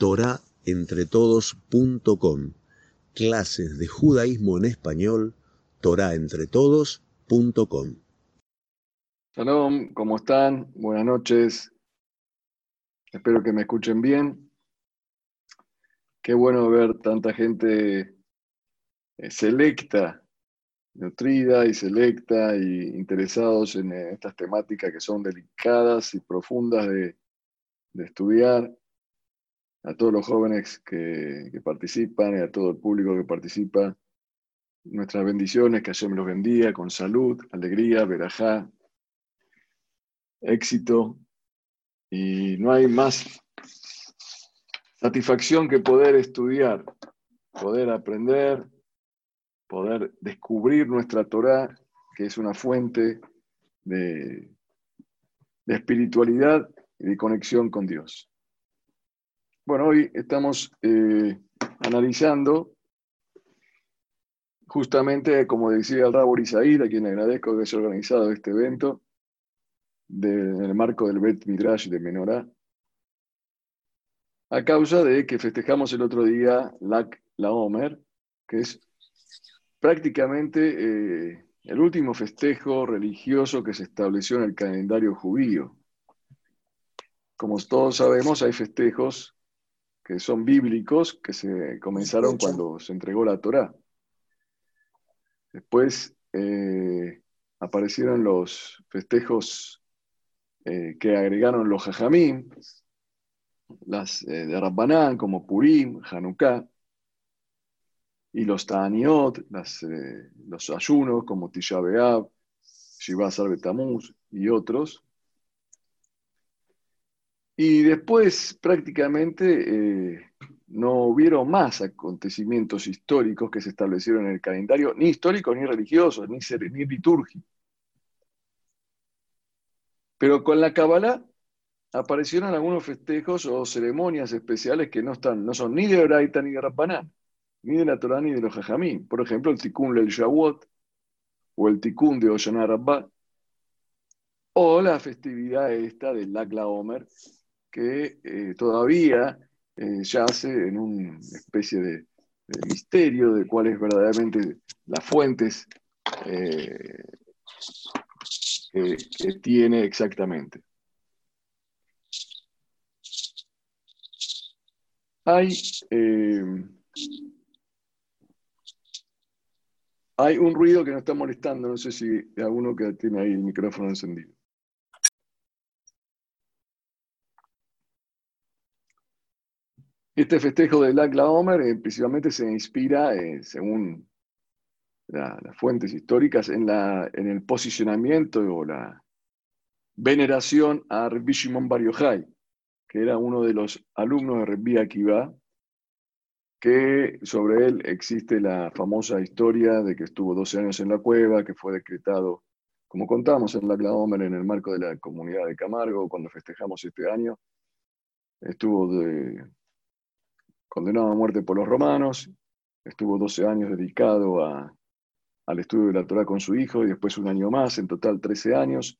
torahentretodos.com. Clases de judaísmo en español, torahentretodos.com. Shalom, ¿cómo están? Buenas noches. Espero que me escuchen bien. Qué bueno ver tanta gente eh, selecta, nutrida y selecta y interesados en eh, estas temáticas que son delicadas y profundas de, estudiar. A todos los jóvenes que, participan y a todo el público que participa, nuestras bendiciones, que Hashem los bendiga con salud, alegría, verajá, éxito. Y no hay más satisfacción que poder estudiar, poder aprender, poder descubrir nuestra Torah, que es una fuente de, espiritualidad y de conexión con Dios. Bueno, hoy estamos eh, analizando justamente, como decía el Rabor Isaíd, a quien agradezco que haya organizado este evento, en el marco del Bet Midrash de Menorá, a causa de que festejamos el otro día Lak La Omer, que es prácticamente eh, el último festejo religioso que se estableció en el calendario judío. Como todos sabemos, hay festejos que son bíblicos, que se comenzaron cuando se entregó la Torá. Después eh, aparecieron los festejos eh, que agregaron los jajamín, las de Rabbanán, como Purim, Hanukkah, y los Ta'aniot, eh, los ayunos como Tisha B'Av, Shiva Betamuz y otros. Y después prácticamente eh, no hubieron más acontecimientos históricos que se establecieron en el calendario, ni históricos, ni religiosos, ni, ni litúrgicos. Pero con la Kabbalah aparecieron algunos festejos o ceremonias especiales que no, están, no son ni de Oraita ni de Rabbanán ni de la Torah ni de los Jajamín. Por ejemplo, el Tikkun del Shavuot o el Tikkun de Oshana Rabbah o la festividad esta del Lakla Omer, que eh, todavía eh, yace en una especie de, misterio de cuáles verdaderamente las fuentes eh, que, tiene exactamente. Hay hay un ruido que nos está molestando, no sé si alguno que tiene ahí el micrófono encendido. Este festejo del Akla Omer eh, principalmente se inspira, eh, según las fuentes históricas, en, la, en el posicionamiento o la veneración a Rabbi Shimon Bar Yochai, que era uno de los alumnos de Rabbi Akiva, que sobre él existe la famosa historia de que estuvo 12 años en la cueva, que fue decretado, como contamos en la Claomer en el marco de la comunidad de Camargo, cuando festejamos este año, estuvo condenado a muerte por los romanos, estuvo 12 años dedicado al estudio de la Torah con su hijo y después un año más, en total 13 años.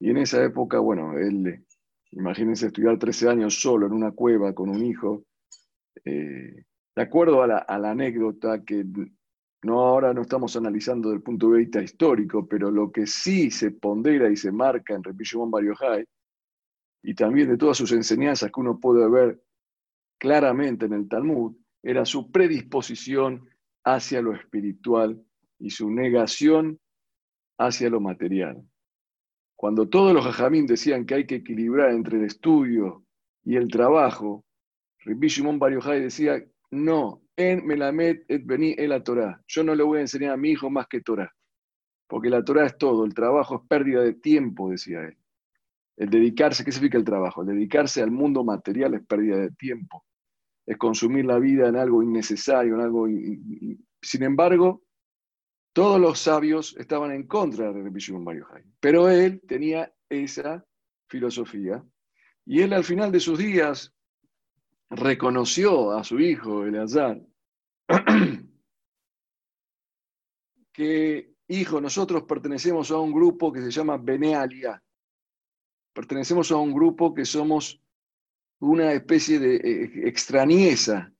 Y en esa época, bueno, él, imagínense estudiar 13 años solo en una cueva con un hijo, eh, de acuerdo a la, anécdota que no ahora no estamos analizando desde el punto de vista histórico, pero lo que sí se pondera y se marca en Rabbi Shimon Bar y también de todas sus enseñanzas que uno puede ver claramente en el Talmud, era su predisposición hacia lo espiritual y su negación hacia lo material. Cuando todos los jajamín decían que hay que equilibrar entre el estudio y el trabajo, Rabbi Shimon decía no, en Melamed et Beni el Torah. Yo no le voy a enseñar a mi hijo más que Torah. Porque la Torah es todo, el trabajo es pérdida de tiempo, decía él. El dedicarse, ¿qué significa el trabajo? El dedicarse al mundo material es pérdida de tiempo. Es consumir la vida en algo innecesario, en algo. Sin embargo, todos los sabios estaban en contra de Rabbi Shimon Pero él tenía esa filosofía. Y él al final de sus días, reconoció a su hijo Eleazar que, hijo, nosotros pertenecemos a un grupo que se llama Benealia. Pertenecemos a un grupo que somos una especie de eh, extrañeza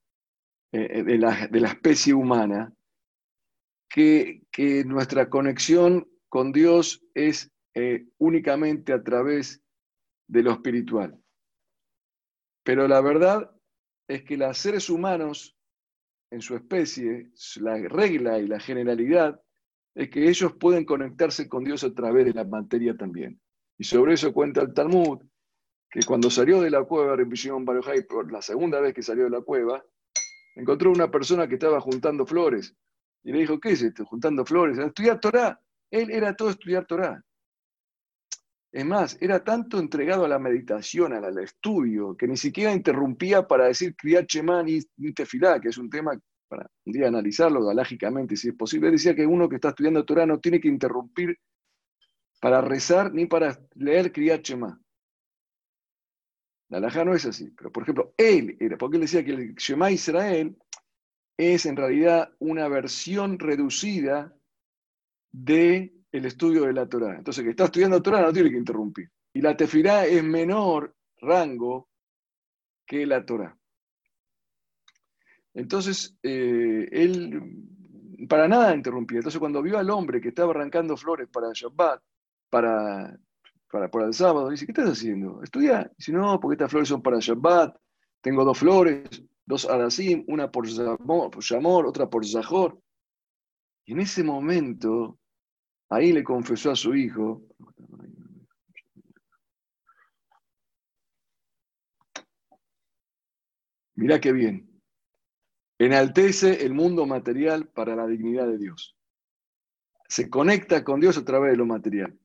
eh, de, la, de, la, especie humana, que, que, nuestra conexión con Dios es únicamente a través de lo espiritual. Pero la verdad es que los seres humanos en su especie, la regla y la generalidad es que ellos pueden conectarse con Dios a través de la materia también. Y sobre eso cuenta el Talmud, que cuando salió de la cueva, Rebishon Barojai, por la segunda vez que salió de la cueva, encontró una persona que estaba juntando flores. Y le dijo, ¿qué es esto? Juntando flores. Estudiar Torah. Él era todo estudiar Torah. Es más, era tanto entregado a la meditación, al, estudio, que ni siquiera interrumpía para decir Kriyat ni, Tefilá, que es un tema para un día analizarlo galágicamente, si es posible. decía que uno que está estudiando Torah no tiene que interrumpir para rezar ni para leer Kriyat Shema. La alajá no es así, pero por ejemplo, él era, porque él decía que el Shema Israel es en realidad una versión reducida de el estudio de la Torah. Entonces, que está estudiando Torah no tiene que interrumpir. Y la tefilá es menor rango que la Torah. Entonces, eh, él para nada interrumpía. Entonces, cuando vio al hombre que estaba arrancando flores para Shabbat, para, para, el sábado, dice, ¿qué estás haciendo? Estudia. Dice, no, porque estas flores son para Shabbat. Tengo dos flores, dos arasim, una por Shamor, otra por Zahor. Y en ese momento, Ahí le confesó a su hijo, mirá qué bien, enaltece el mundo material para la dignidad de Dios. Se conecta con Dios a través de lo material.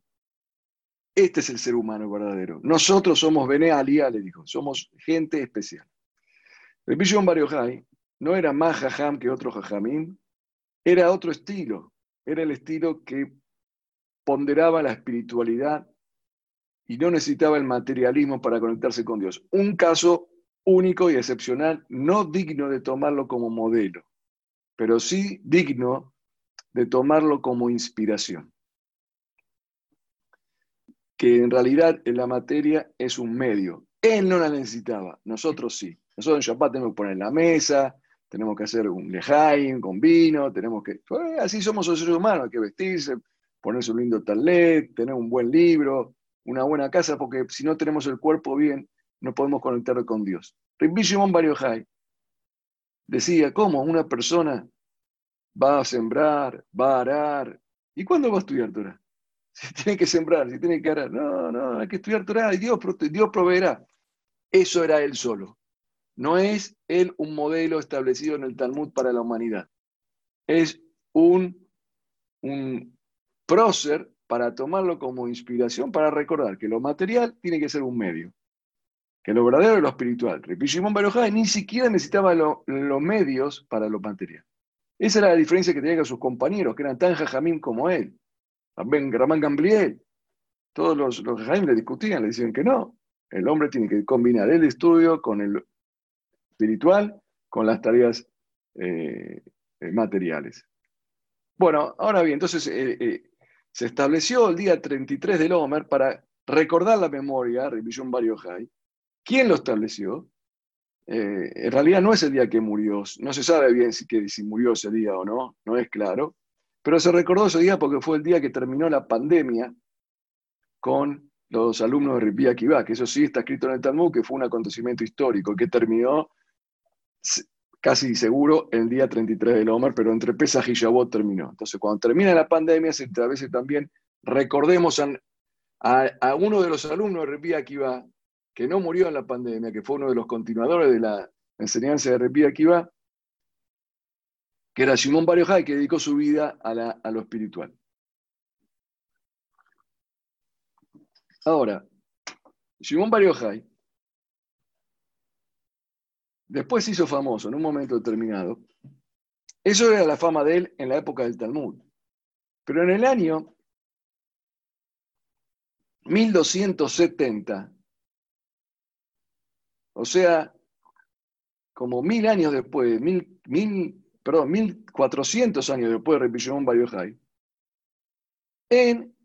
Este es el ser humano verdadero. Nosotros somos Bene Alía, le dijo, somos gente especial. El Bishon Bariohai no era más jajam que otro jajamín, era otro estilo. Era el estilo que ponderaba la espiritualidad y no necesitaba el materialismo para conectarse con Dios. Un caso único y excepcional, no digno de tomarlo como modelo, pero sí digno de tomarlo como inspiración. Que en realidad la materia es un medio. Él no la necesitaba, nosotros sí. Nosotros en Shabbat tenemos que poner la mesa, tenemos que hacer un lejaim con vino, tenemos que... Pues, así somos los seres humanos, hay que vestirse, ponerse un lindo talet, tener un buen libro, una buena casa, porque si no tenemos el cuerpo bien, no podemos conectar con Dios. Rabbi Shimon decía, ¿cómo una persona va a sembrar, va a arar? ¿Y cuándo va a estudiar Torah? Si tiene que sembrar, si tiene que arar. No, no, hay que estudiar Torah y Dios, Dios proveerá. Eso era él solo. No es él un modelo establecido en el Talmud para la humanidad. Es un, un, prócer para tomarlo como inspiración, para recordar que lo material tiene que ser un medio, que lo verdadero es lo espiritual. Shimon Barojai ni siquiera necesitaba los medios para lo material. Esa era la diferencia que tenía con sus compañeros, que eran tan jajamín como él. También Ramán Gambriel. Todos los, los jajamín le discutían, le decían que no. El hombre tiene que combinar el estudio con el espiritual, con las tareas eh, eh, materiales. Bueno, ahora bien, entonces eh, se estableció el día 33 del Omer para recordar la memoria, Revisión Bariohai. ¿Quién lo estableció? En realidad no es el día que murió, no se sabe bien si, si murió ese día o no, no es claro, pero se recordó ese día porque fue el día que terminó la pandemia con los alumnos de Ripia Akiva, que eso sí está escrito en el Talmud, que fue un acontecimiento histórico, que terminó casi seguro el día 33 del Omer, pero entre Pesach y Shavuot terminó. Entonces, cuando termina la pandemia, se veces también recordemos a, uno de los alumnos de Akiva, que no murió en la pandemia, que fue uno de los continuadores de la enseñanza de Akiva, que era Simón Barriojay, que dedicó su vida a, lo espiritual. Ahora, Simón Barriojay Después se hizo famoso en un momento determinado. Eso era la fama de él en la época del Talmud. Pero en el año 1270, o sea, como mil años después, mil, mil, perdón, mil cuatrocientos años después de Repillón Barriojay, en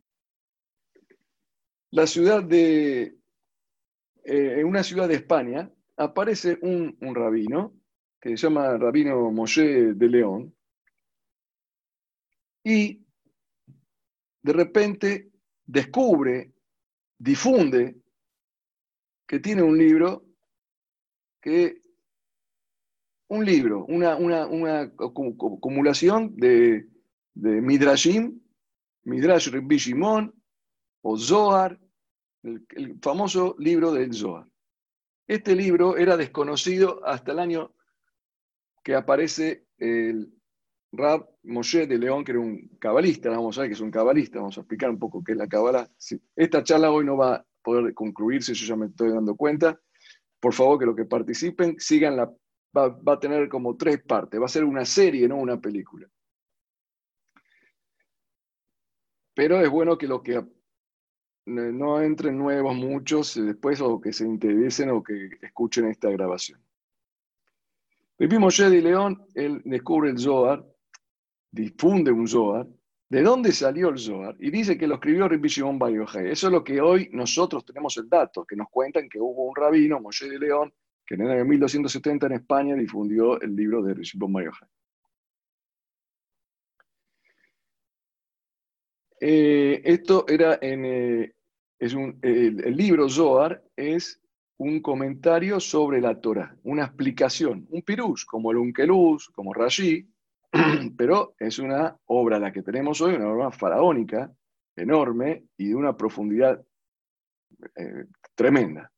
la ciudad de, eh, en una ciudad de España, aparece un, un rabino, que se llama Rabino Moshe de León, y de repente descubre, difunde que tiene un libro que un libro, una, una, acumulación de, de Midrashim, Midrash Rabbi o Zohar, el, famoso libro del Zohar. Este libro era desconocido hasta el año que aparece el Rab Moshe de León, que era un cabalista, vamos a ver que es un cabalista, vamos a explicar un poco qué es la cabala. Esta charla hoy no va a poder concluirse, yo ya me estoy dando cuenta. Por favor, que los que participen sigan la va, a tener como tres partes, va a ser una serie, no una película. Pero es bueno que los que no entren nuevos muchos después o que se interesen o que escuchen esta grabación. Pepi Moshe de León, él descubre el Zohar, difunde un Zohar. ¿De dónde salió el Zohar? Y dice que lo escribió Rabbi Shimon Bar Eso es lo que hoy nosotros tenemos el dato, que nos cuentan que hubo un rabino, Moshe de León, que en el año 1270 en España difundió el libro de Mario eh, esto era en, eh, es un, el, libro Zohar es un comentario sobre la Torah, una explicación, un pirush, como el Unkeluz, como Rashi, pero es una obra la que tenemos hoy, una obra faraónica, enorme y de una profundidad eh, tremenda.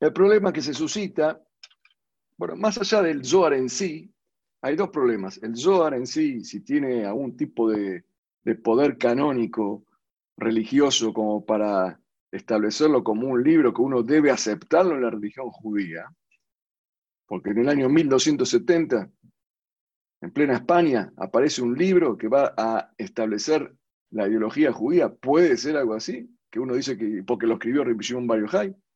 El problema que se suscita, bueno, más allá del Zohar en sí, hay dos problemas. El Zohar en sí, si tiene algún tipo de, poder canónico, religioso, como para establecerlo como un libro que uno debe aceptarlo en la religión judía, porque en el año 1270, en plena España, aparece un libro que va a establecer la ideología judía. ¿Puede ser algo así? Que uno dice que porque lo escribió Rabbi Shimon Bar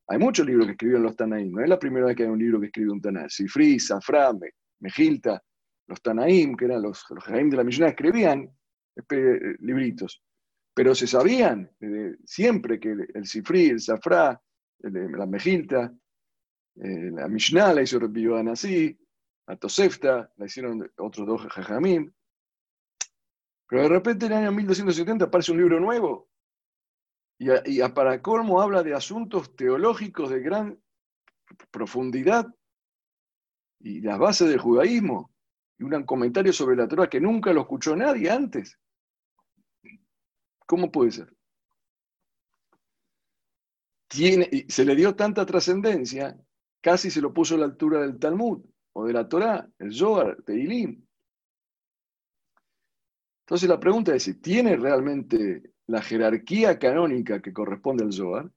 hay muchos libros que escribieron los Tanaim. No es la primera vez que hay un libro que escribe un Tanaim. Sifri, Safra, Mejilta, los Tanaim, que eran los, los de la Millona, escribían eh, libritos. Pero se sabían siempre que el Sifri, el Safra, la Mejilta, eh, la Mishnah la hizo Rabbi así, la Tosefta la hicieron otros dos Jajamim. Pero de repente en el año 1270 aparece un libro nuevo y, a, para colmo habla de asuntos teológicos de gran profundidad y las bases del judaísmo. Y un comentario sobre la Torah que nunca lo escuchó nadie antes. ¿Cómo puede ser? Tiene, se le dio tanta trascendencia, casi se lo puso a la altura del Talmud o de la Torah, el Zohar, Teilim. Entonces la pregunta es si tiene realmente la jerarquía canónica que corresponde al Zohar.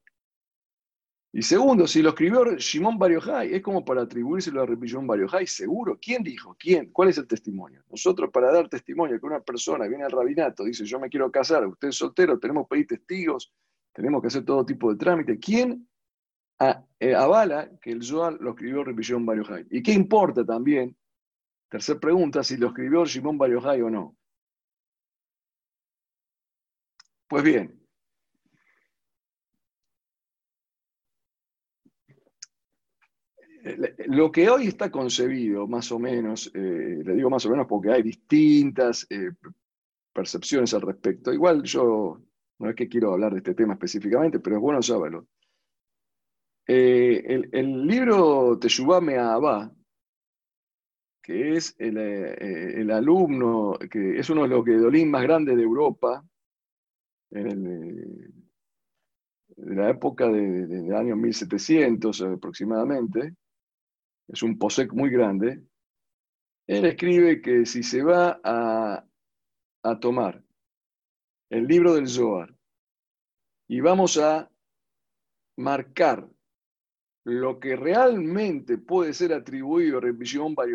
Y segundo, si lo escribió Shimon Bar es como para atribuírselo a Shimon Bar seguro. ¿Quién dijo? ¿Quién? ¿Cuál es el testimonio? Nosotros para dar testimonio que una persona viene al rabinato, dice yo me quiero casar, usted es soltero, tenemos que pedir testigos, tenemos que hacer todo tipo de trámite. ¿Quién eh, avala que el Zohar lo escribió Shimon Bar ¿Y qué importa también? Tercera pregunta, si lo escribió Shimon Bar o no. Pues bien, lo que hoy está concebido, más o menos, eh, le digo más o menos porque hay distintas eh, percepciones al respecto. Igual yo no es que quiero hablar de este tema específicamente, pero es bueno saberlo. Eh, el, libro Teshuvah Me'abá, que es el, alumno, que es uno de los gedolín más grandes de Europa, en de la época de, del año 1700 aproximadamente, es un posec muy grande, él escribe que si se va a, a tomar el libro del Zohar y vamos a marcar lo que realmente puede ser atribuido a Revisión Bar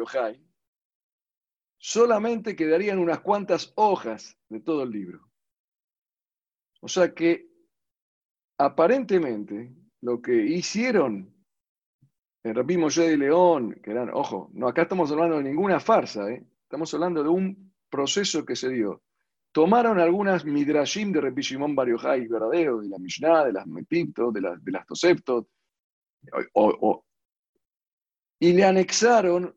solamente quedarían unas cuantas hojas de todo el libro. O sea que aparentemente lo que hicieron en Rabí Moshe de León, que eran, ojo, no acá estamos hablando de ninguna farsa, ¿eh? estamos hablando de un proceso que se dio tomaron algunas midrashim de Rabbi Shimon Bar verdadero, de la Mishnah, de las Metipto, de, de las Toseftot, y le anexaron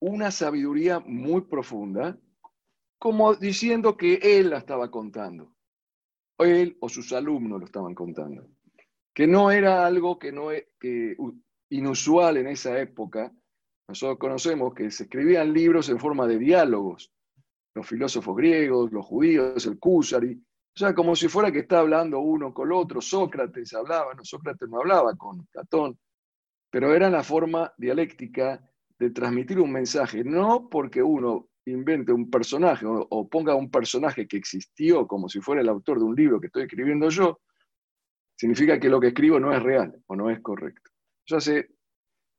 una sabiduría muy profunda, como diciendo que él la estaba contando, él o sus alumnos lo estaban contando, que no era algo que no e, que, inusual en esa época. Nosotros conocemos que se escribían libros en forma de diálogos, los filósofos griegos, los judíos, el Kusari, o sea, como si fuera que está hablando uno con el otro, Sócrates hablaba, no, Sócrates no hablaba con Platón, pero era la forma dialéctica de transmitir un mensaje, no porque uno invente un personaje o, ponga un personaje que existió como si fuera el autor de un libro que estoy escribiendo yo, significa que lo que escribo no es real o no es correcto. Ya sé,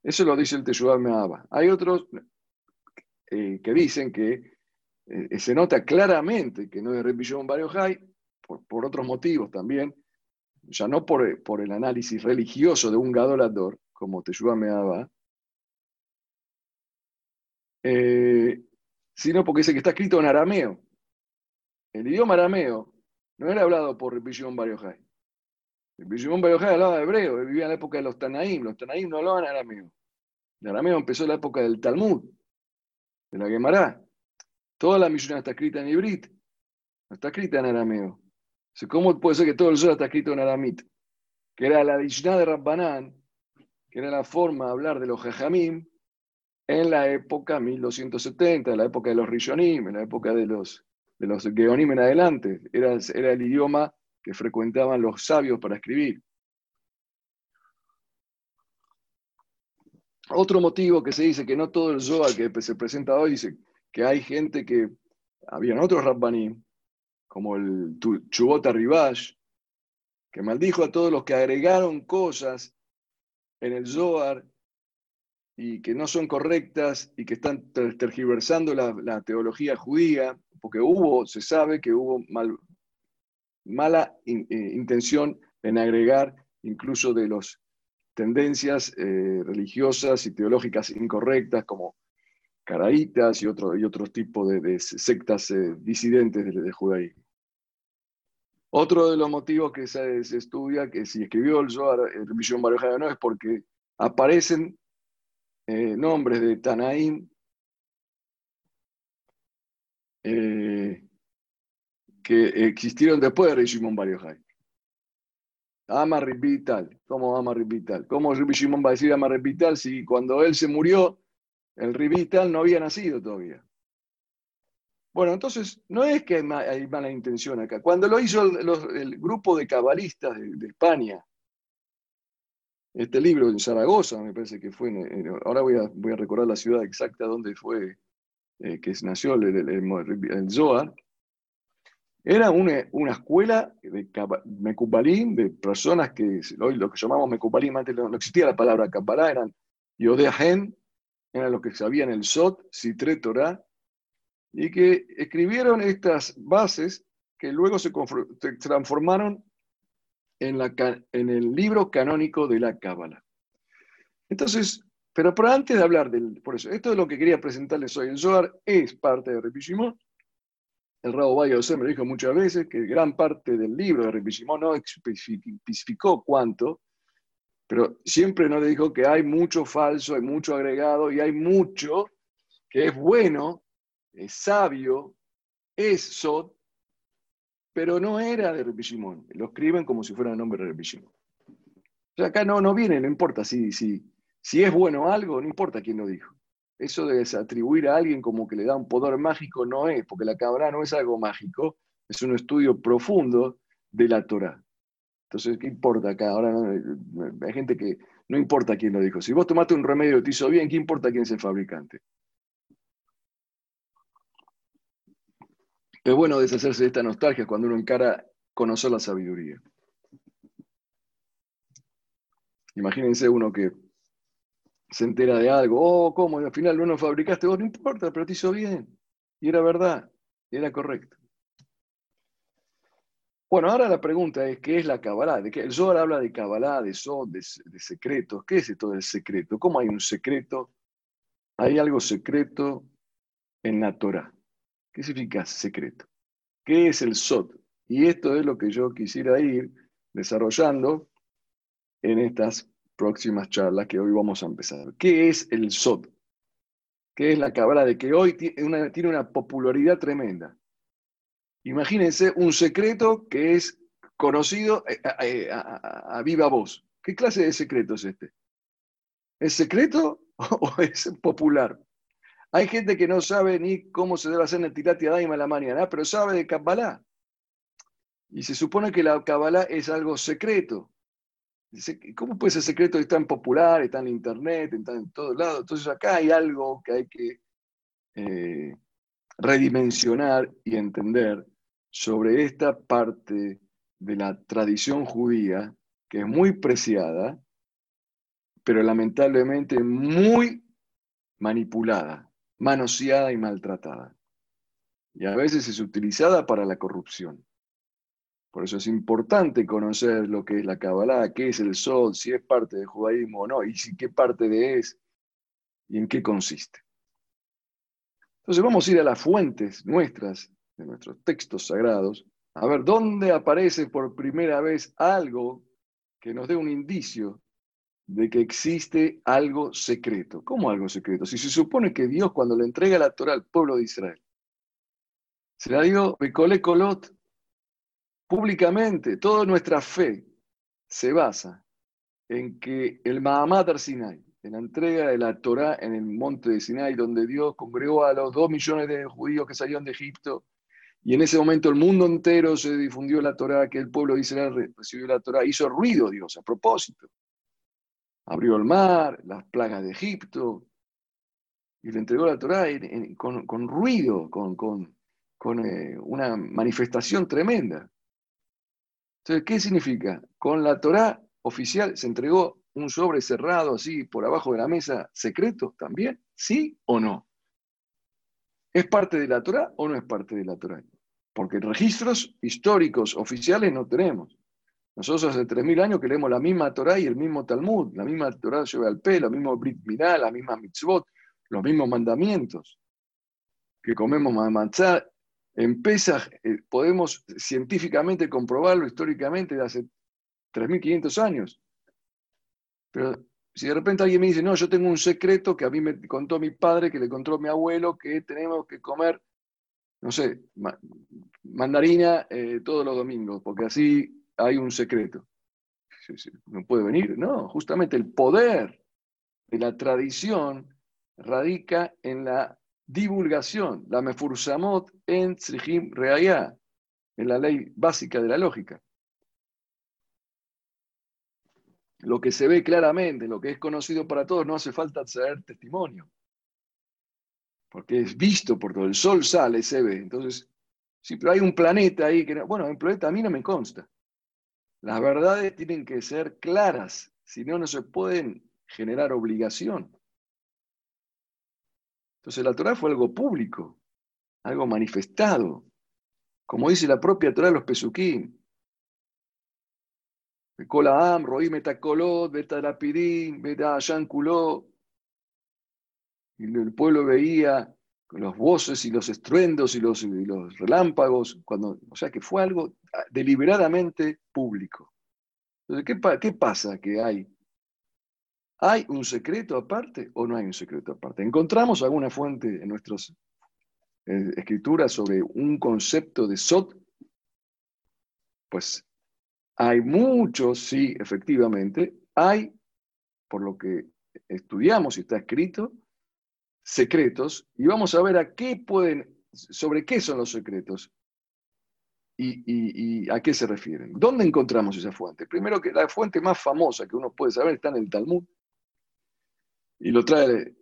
eso lo dice el Teshuvah Me'aba. Hay otros eh, que dicen que eh, se nota claramente que no es Rabbi Shimon por, por otros motivos también, ya no por, por el análisis religioso de un gadolador, como Teshuvah Me'aba, eh, sino porque dice que está escrito en arameo. El idioma arameo no era hablado por Rabbi Shimon Bar Yochai. Rabbi Shimon Bar hablaba hebreo, vivía en la época de los Tanaim. Los Tanaim no hablaban arameo. El arameo empezó en la época del Talmud, de la Gemara. Toda la Mishnah está escrita en hibrit, no está escrita en arameo. ¿Cómo puede ser que todo el Zohar está escrito en aramit? Que era la Mishnah de Rabbanán, que era la forma de hablar de los Jajamim en la época 1270, en la época de los Rishonim, en la época de los, de los Geonim en adelante. Era, era el idioma que frecuentaban los sabios para escribir. Otro motivo que se dice que no todo el Zohar que se presenta hoy dice que hay gente que, habían otros Rabbanim, como el Chubot Rivash, que maldijo a todos los que agregaron cosas en el Zohar y que no son correctas y que están tergiversando la, teología judía, porque hubo, se sabe que hubo mala eh, intención en agregar incluso de las tendencias eh, religiosas y teológicas incorrectas como caraítas y, otro, y otros tipos de, sectas eh, disidentes del judaísmo. Otro de los motivos que se, estudia, que si escribió el Zohar, el Misión no es porque aparecen eh, nombres de Tanaim eh, que existieron después de Rey Shimon Bar Yochai. Ama Vital. ¿Cómo ama Vital? ¿Cómo va a decir Ama Vital si cuando él se murió, el Vital no había nacido todavía? Bueno, entonces no es que hay mala intención acá. Cuando lo hizo el, grupo de cabalistas de España, este libro en Zaragoza, me parece que fue, ahora voy a, voy a recordar la ciudad exacta donde fue eh, que nació el, el, Zohar, era una, una escuela de Mekubalim, de personas que hoy lo que llamamos Mekubalim, antes no, existía la palabra Kabbalah, eran Yodeahen, eran los que sabían el Sot, Sitre Torah, y que escribieron estas bases que luego se transformaron en, el libro canónico de la Cábala. Entonces, pero, por antes de hablar del, por eso, esto es lo que quería presentarles hoy. El Zohar es parte de Repishimón. El Rabo Valle me lo dijo muchas veces que gran parte del libro de Repishimón no especificó cuánto, pero siempre nos dijo que hay mucho falso, hay mucho agregado y hay mucho que es bueno, es sabio, es Sot, pero no era de Rabbi Lo escriben como si fuera el nombre de Rabbi O sea, acá no, no viene, no importa si, si, si es bueno algo, no importa quién lo dijo. Eso de atribuir a alguien como que le da un poder mágico no es, porque la cabra no es algo mágico, es un estudio profundo de la Torah. Entonces, ¿qué importa acá? Ahora hay gente que no importa quién lo dijo. Si vos tomaste un remedio y te hizo bien, ¿qué importa quién es el fabricante? Es bueno deshacerse de esta nostalgia cuando uno encara conocer la sabiduría. Imagínense uno que se entera de algo, oh, ¿cómo? al final no fabricaste vos, no importa, pero te hizo bien. Y era verdad, era correcto. Bueno, ahora la pregunta es, ¿qué es la Kabbalah? ¿De qué? El Zohar habla de Kabbalah, de Sod, de, de, secretos. ¿Qué es esto del secreto? ¿Cómo hay un secreto? Hay algo secreto en la Torah ¿Qué significa secreto? ¿Qué es el SOT? Y esto es lo que yo quisiera ir desarrollando en estas próximas charlas que hoy vamos a empezar. ¿Qué es el SOT? ¿Qué es la cabra de que hoy tiene una popularidad tremenda? Imagínense un secreto que es conocido eh, eh, a, viva voz. ¿Qué clase de secreto es este? ¿Es secreto o es popular? Hay gente que no sabe ni cómo se debe hacer el tirati daima a la mañana, pero sabe de Kabbalah. Y se supone que la Kabbalah es algo secreto. ¿Cómo puede ser secreto? Es tan popular, está en internet, está en todos lados. Entonces acá hay algo que hay que eh, redimensionar y entender sobre esta parte de la tradición judía que es muy preciada, pero lamentablemente muy manipulada, manoseada y maltratada. Y a veces es utilizada para la corrupción. Por eso es importante conocer lo que es la Kabbalah, qué es el Sol, si es parte del judaísmo o no, y si qué parte de es y en qué consiste. Entonces vamos a ir a las fuentes nuestras, de nuestros textos sagrados, a ver dónde aparece por primera vez algo que nos dé un indicio de que existe algo secreto. ¿Cómo algo secreto? Si se supone que Dios cuando le entrega la Torah al pueblo de Israel, se la dio Becole Colot públicamente, toda nuestra fe se basa en que el Mahamad Sinai, en la entrega de la Torah en el monte de Sinai, donde Dios congregó a los dos millones de judíos que salieron de Egipto, y en ese momento el mundo entero se difundió la Torah, que el pueblo de Israel recibió la Torah, hizo ruido Dios a propósito. Abrió el mar, las plagas de Egipto, y le entregó la Torah con, ruido, con, eh, una manifestación tremenda. Entonces, ¿qué significa? Con la Torá oficial se entregó un sobre cerrado así por abajo de la mesa, secreto también, ¿sí o no? ¿Es parte de la Torá o no es parte de la Torá? Porque registros históricos oficiales no tenemos. Nosotros hace 3.000 años que leemos la misma Torá y el mismo Talmud, la misma Torá lleva al pelo, lo mismo Brit Milá, la misma mitzvot, los mismos mandamientos, que comemos matzah en eh, podemos científicamente comprobarlo históricamente de hace 3.500 años. Pero si de repente alguien me dice, no, yo tengo un secreto que a mí me contó mi padre, que le contó mi abuelo, que tenemos que comer, no sé, mandarina eh, todos los domingos, porque así hay un secreto. No puede venir, no, justamente el poder de la tradición radica en la divulgación, la mefursamot en tzrihim reaya, en la ley básica de la lógica. Lo que se ve claramente, lo que es conocido para todos, no hace falta traer testimonio. Porque es visto por todo. El sol sale, se ve. Entonces, sí, pero hay un planeta ahí que. Bueno, el planeta a mí no me consta. Las verdades tienen que ser claras, si no, no se pueden generar obligación. Entonces la Torah fue algo público, algo manifestado, como dice la propia Torah de los. Y el pueblo veía los voces y los estruendos y los, los relámpagos, cuando, o sea que fue algo deliberadamente público. Entonces, ¿qué, ¿qué pasa que hay ¿Hay un secreto aparte o no hay un secreto aparte? ¿Encontramos alguna fuente en nuestras eh, escrituras sobre un concepto de Sot? Pues hay muchos, sí, efectivamente. Hay, por lo que estudiamos y está escrito, secretos, y vamos a ver a qué pueden, sobre qué son los secretos y, a qué se refieren. ¿Dónde encontramos esa fuente? Primero que la fuente más famosa que uno puede saber está en el Talmud, y lo trae,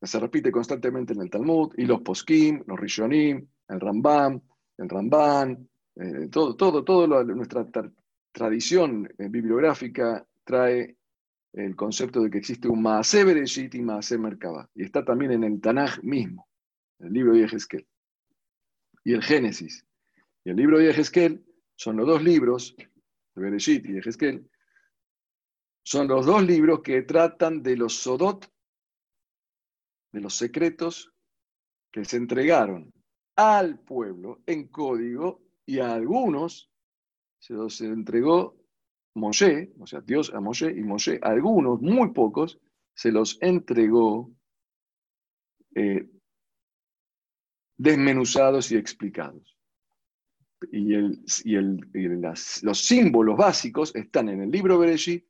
se repite constantemente en el Talmud, y los poskim, los rishonim, el Rambam, el Ramban, eh, todo, todo, todo nuestra tradición eh, bibliográfica trae el concepto de que existe un Maaseh Bereshit y Maaseh Merkabah. Y está también en el Tanaj mismo, el libro de Ezequiel. Y el Génesis. Y el libro de Ezequiel son los dos libros, de Bereshit y Ezequiel, son los dos libros que tratan de los sodot, de los secretos que se entregaron al pueblo en código y a algunos se los entregó Moshe, o sea, Dios a Moshe y Moshe, a algunos, muy pocos, se los entregó eh, desmenuzados y explicados. Y, los símbolos básicos están en el libro Bereshit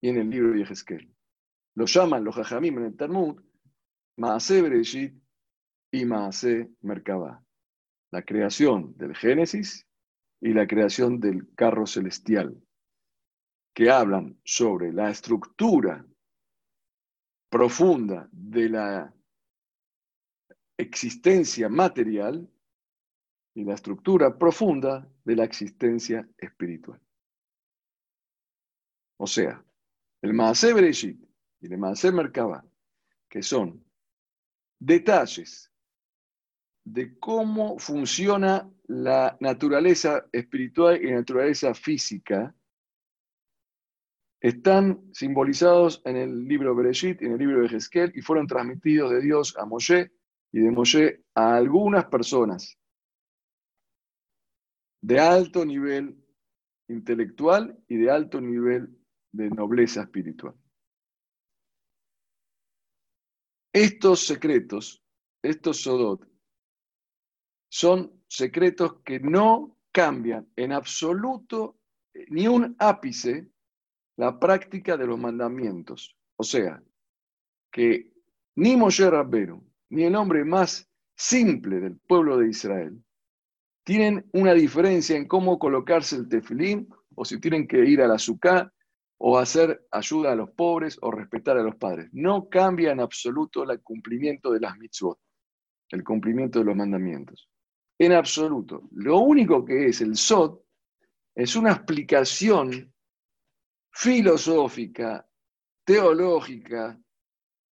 y en el libro de Yehezkel. Lo llaman los Jajamim en el Talmud, Maase Bereshit y Maase Merkabah. La creación del Génesis y la creación del carro celestial, que hablan sobre la estructura profunda de la existencia material y la estructura profunda de la existencia espiritual. O sea, el Maaseh Bereshit y el Maaseh Merkabah, que son detalles de cómo funciona la naturaleza espiritual y la naturaleza física, están simbolizados en el libro Bereshit y en el libro de Hezkel y fueron transmitidos de Dios a Moshe y de Moshe a algunas personas de alto nivel intelectual y de alto nivel de nobleza espiritual. Estos secretos, estos sodot, son secretos que no cambian en absoluto ni un ápice la práctica de los mandamientos. O sea, que ni Moshe Rabbeinu ni el hombre más simple del pueblo de Israel tienen una diferencia en cómo colocarse el tefilín o si tienen que ir a la azúcar o hacer ayuda a los pobres o respetar a los padres. No cambia en absoluto el cumplimiento de las mitzvot, el cumplimiento de los mandamientos. En absoluto. Lo único que es el SOT es una explicación filosófica, teológica,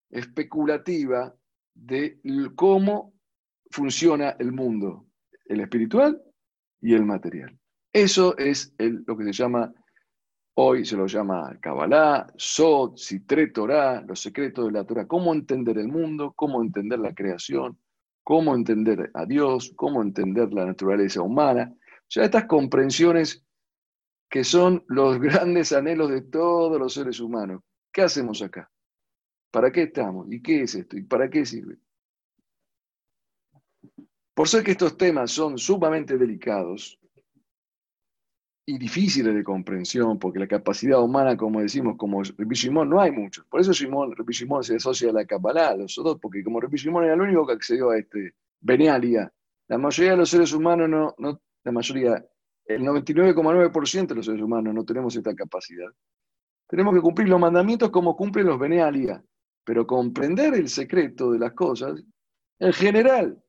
especulativa de cómo funciona el mundo, el espiritual y el material. Eso es lo que se llama, hoy se lo llama Kabbalah, Sot, Sitre Torah, los secretos de la Torah, cómo entender el mundo, cómo entender la creación, cómo entender a Dios, cómo entender la naturaleza humana. O sea, estas comprensiones que son los grandes anhelos de todos los seres humanos. ¿Qué hacemos acá? ¿Para qué estamos? ¿Y qué es esto? ¿Y para qué sirve? Por ser que estos temas son sumamente delicados y difíciles de comprensión, porque la capacidad humana, como decimos, como Rabbi Shimon, no hay muchos. Por eso Shimon, Rabbi Shimon se asocia a la Kabbalah, los otros, porque como Rabbi Shimon era el único que accedió a este Benealia, la mayoría de los seres humanos no, no la mayoría, el 99,9% de los seres humanos no tenemos esta capacidad. Tenemos que cumplir los mandamientos como cumplen los Benealia. Pero comprender el secreto de las cosas, el general,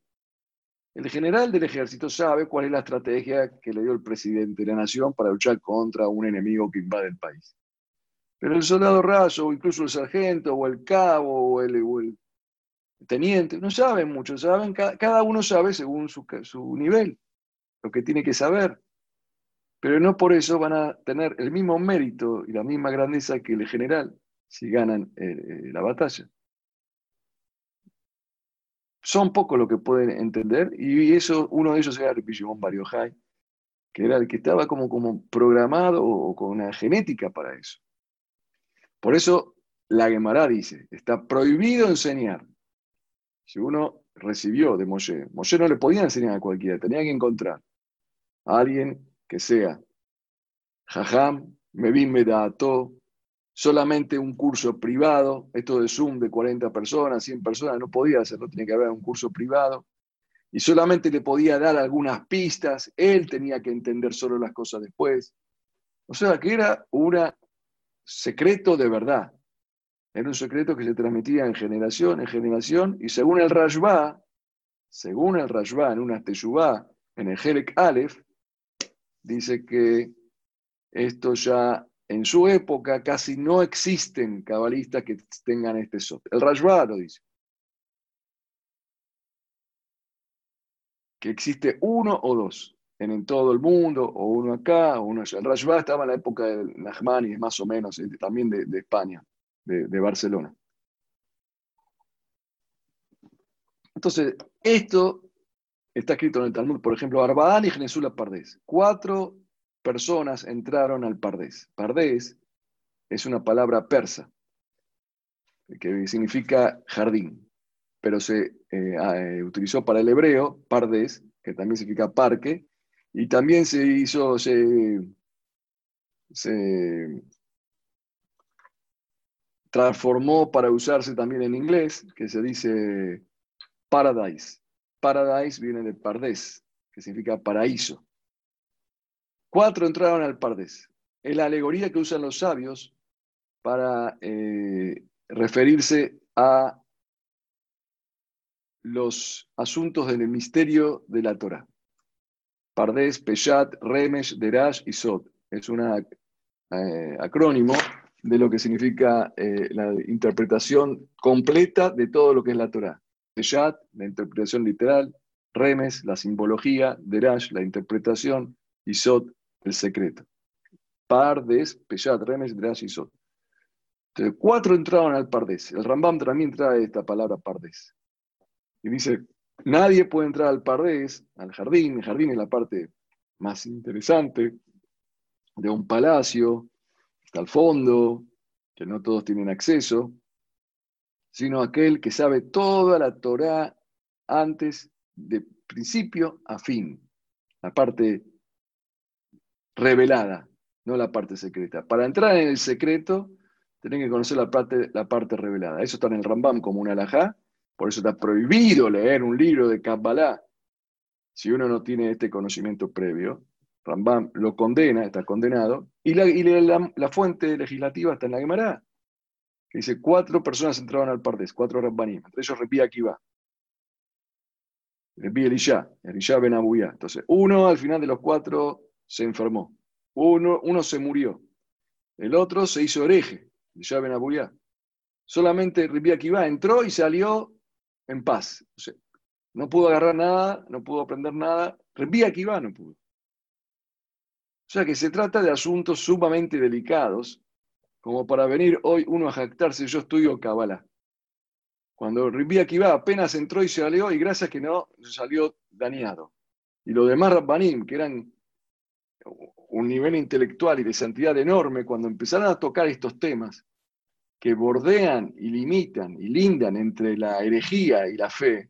el general del ejército sabe cuál es la estrategia que le dio el presidente de la nación para luchar contra un enemigo que invade el país. Pero el soldado raso, o incluso el sargento, o el cabo, o el, teniente, no saben mucho, saben, cada uno sabe según su, su nivel, lo que tiene que saber. Pero no por eso van a tener el mismo mérito y la misma grandeza que el general si ganan eh, eh, la batalla. Son pocos los que pueden entender, y eso, uno de ellos era el Shimon que era el que estaba como, como programado o con una genética para eso. Por eso la Gemara dice, está prohibido enseñar. Si uno recibió de Moshe, Moshe no le podía enseñar a cualquiera, tenía que encontrar a alguien que sea. Jajam, Mevin Medato, solamente un curso privado, esto de Zoom de 40 personas, 100 personas, no podía hacerlo, tenía que haber un curso privado, y solamente le podía dar algunas pistas, él tenía que entender solo las cosas después. O sea, que era un secreto de verdad, era un secreto que se transmitía en generación en generación, y según el Rashba, según el Rashba, en una Teshuvah, en el Jerek Aleph, dice que esto ya en su época casi no existen cabalistas que tengan este sot. El Rashba lo dice. Que existe uno o dos en, todo el mundo, o uno acá, o uno allá. El Rashba estaba en la época de Nachmani, más o menos, eh, también de, España, de, de Barcelona. Entonces, esto está escrito en el Talmud, por ejemplo, Arbadán y Genesula Pardés. Cuatro personas entraron al Pardés. Pardés es una palabra persa que significa jardín, pero se eh, eh, utilizó para el hebreo, Pardés, que también significa parque, y también se hizo, se, se transformó para usarse también en inglés, que se dice paradise. Paradise viene de pardés, que significa paraíso. Cuatro entraron al pardés. Es la alegoría que usan los sabios para eh, referirse a los asuntos del misterio de la Torah. Pardés, Peshat, Remesh, Derash y Sod. Es un eh, acrónimo de lo que significa eh, la interpretación completa de todo lo que es la Torah. Peshat, la interpretación literal, Remes, la simbología, Derash, la interpretación, y Sod, el secreto. Pardes, Peshat, Remes, Derash y Sod. Entonces, cuatro entraron al Pardes. El Rambam también trae esta palabra Pardes. Y dice, nadie puede entrar al Pardes, al jardín. El jardín es la parte más interesante de un palacio, está al fondo, que no todos tienen acceso sino aquel que sabe toda la Torá antes de principio a fin, la parte revelada, no la parte secreta. Para entrar en el secreto, tienen que conocer la parte, la parte revelada. Eso está en el Rambam como un alajá, por eso está prohibido leer un libro de Kabbalah si uno no tiene este conocimiento previo. Rambam lo condena, está condenado, y la, la fuente legislativa está en la Gemara dice, cuatro personas entraron al Pardes, cuatro Rabbanim, entre ellos Repi Akiva. Repi Elisha, Elisha Ben Abuya. Entonces, uno al final de los cuatro se enfermó, uno, uno se murió, el otro se hizo hereje, Elisha Ben Abuya. Solamente Repi Akiva entró y salió en paz. no pudo agarrar nada, no pudo aprender nada. Repi Akiva no pudo. O sea que se trata de asuntos sumamente delicados como para venir hoy uno a jactarse, yo estudio Kabbalah. Cuando Ribi Akiva apenas entró y se salió, y gracias que no, salió dañado. Y los demás Rabbanim, que eran un nivel intelectual y de santidad enorme, cuando empezaron a tocar estos temas, que bordean y limitan y lindan entre la herejía y la fe,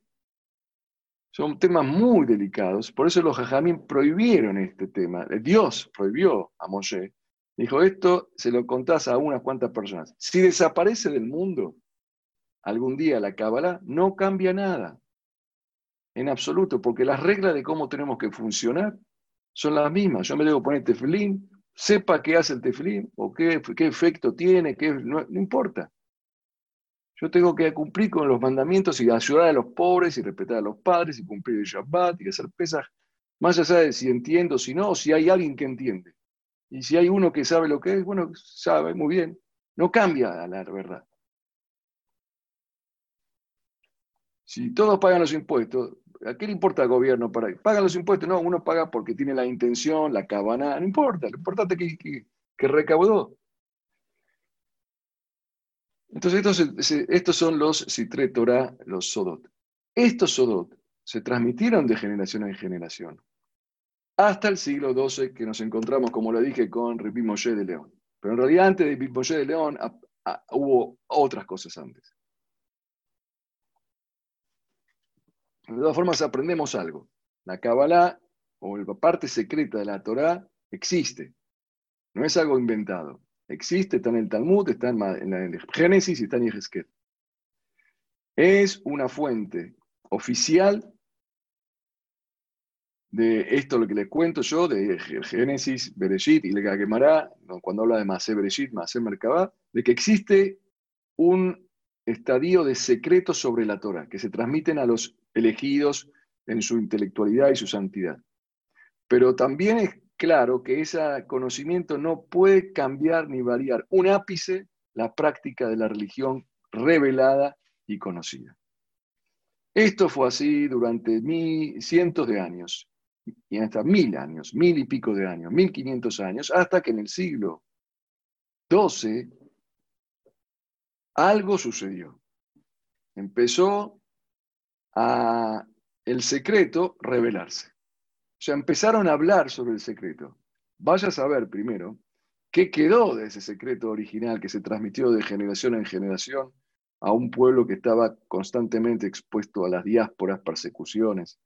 son temas muy delicados. Por eso los jajamín prohibieron este tema. Dios prohibió a Moshe Dijo, esto se lo contás a unas cuantas personas. Si desaparece del mundo algún día la cábala, no cambia nada. En absoluto, porque las reglas de cómo tenemos que funcionar son las mismas. Yo me debo poner tefilín, sepa qué hace el tefilín o qué, qué efecto tiene, qué, no, importa. Yo tengo que cumplir con los mandamientos y ayudar a los pobres y respetar a los padres y cumplir el Shabbat y hacer pesas, más allá de si entiendo, si no, o si hay alguien que entiende. Y si hay uno que sabe lo que es, bueno, sabe muy bien. No cambia la verdad. Si todos pagan los impuestos, ¿a qué le importa al gobierno? Para, ¿Pagan los impuestos? No, uno paga porque tiene la intención, la cabana, no importa, lo importante es que, que, recaudó. Entonces estos, son los Citre Torah, los Sodot. Estos Sodot se transmitieron de generación en generación hasta el siglo XII que nos encontramos, como lo dije, con Ripi Moshe de León. Pero en realidad antes de Ripi Moshe de León hubo otras cosas antes. De todas formas aprendemos algo. La Kabbalah, o la parte secreta de la Torah, existe. No es algo inventado. Existe, está en el Talmud, está en, el Génesis y está en Yehezkel. Es una fuente oficial de esto lo que les cuento yo, de Génesis, Bereshit y la Gemara, cuando habla de Masé Bereshit, Masé Merkabah, de que existe un estadio de secretos sobre la Torah, que se transmiten a los elegidos en su intelectualidad y su santidad. Pero también es claro que ese conocimiento no puede cambiar ni variar un ápice la práctica de la religión revelada y conocida. Esto fue así durante cientos de años y hasta mil años, mil y pico de años, mil quinientos años, hasta que en el siglo XII algo sucedió. Empezó a el secreto revelarse. O sea, empezaron a hablar sobre el secreto. Vaya a saber primero qué quedó de ese secreto original que se transmitió de generación en generación a un pueblo que estaba constantemente expuesto a las diásporas, persecuciones.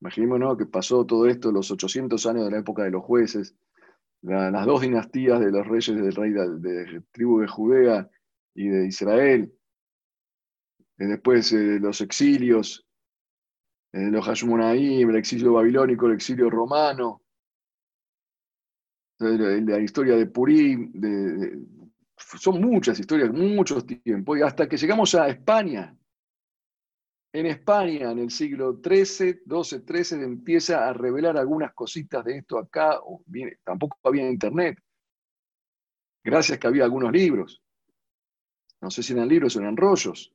Imaginémonos que pasó todo esto los 800 años de la época de los jueces, las dos dinastías de los reyes del rey de, de, tribu de Judea y de Israel, después eh, los exilios, eh, los Hashmonaim, el exilio babilónico, el exilio romano, la, historia de Purim, son muchas historias, muchos tiempos, y hasta que llegamos a España. En España, en el siglo XIII, XII, XIII, empieza a revelar algunas cositas de esto acá. tampoco había internet. Gracias que había algunos libros. No sé si eran libros o eran rollos.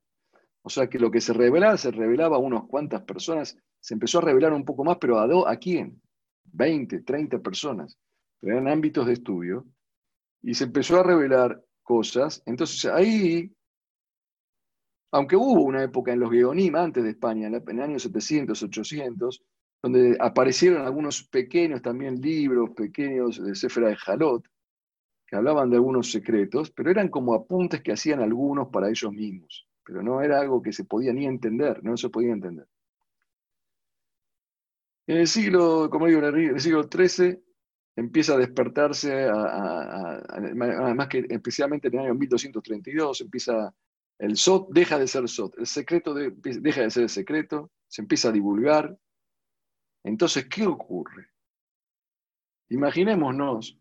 O sea que lo que se revelaba, se revelaba a unas cuantas personas. Se empezó a revelar un poco más, pero ¿a, ¿a quién? 20, 30 personas. Pero eran ámbitos de estudio. Y se empezó a revelar cosas. Entonces ahí, aunque hubo una época en los Geonim antes de España, en el año 700, 800, donde aparecieron algunos pequeños también libros, pequeños de Céfera de Jalot, que hablaban de algunos secretos, pero eran como apuntes que hacían algunos para ellos mismos pero no era algo que se podía ni entender, no se podía entender. En el siglo, como digo, en el siglo XIII empieza a despertarse, además que especialmente en el año 1232 empieza el SOT, deja de ser SOT, el secreto deja de ser el secreto, se empieza a divulgar. Entonces, ¿qué ocurre? Imaginémonos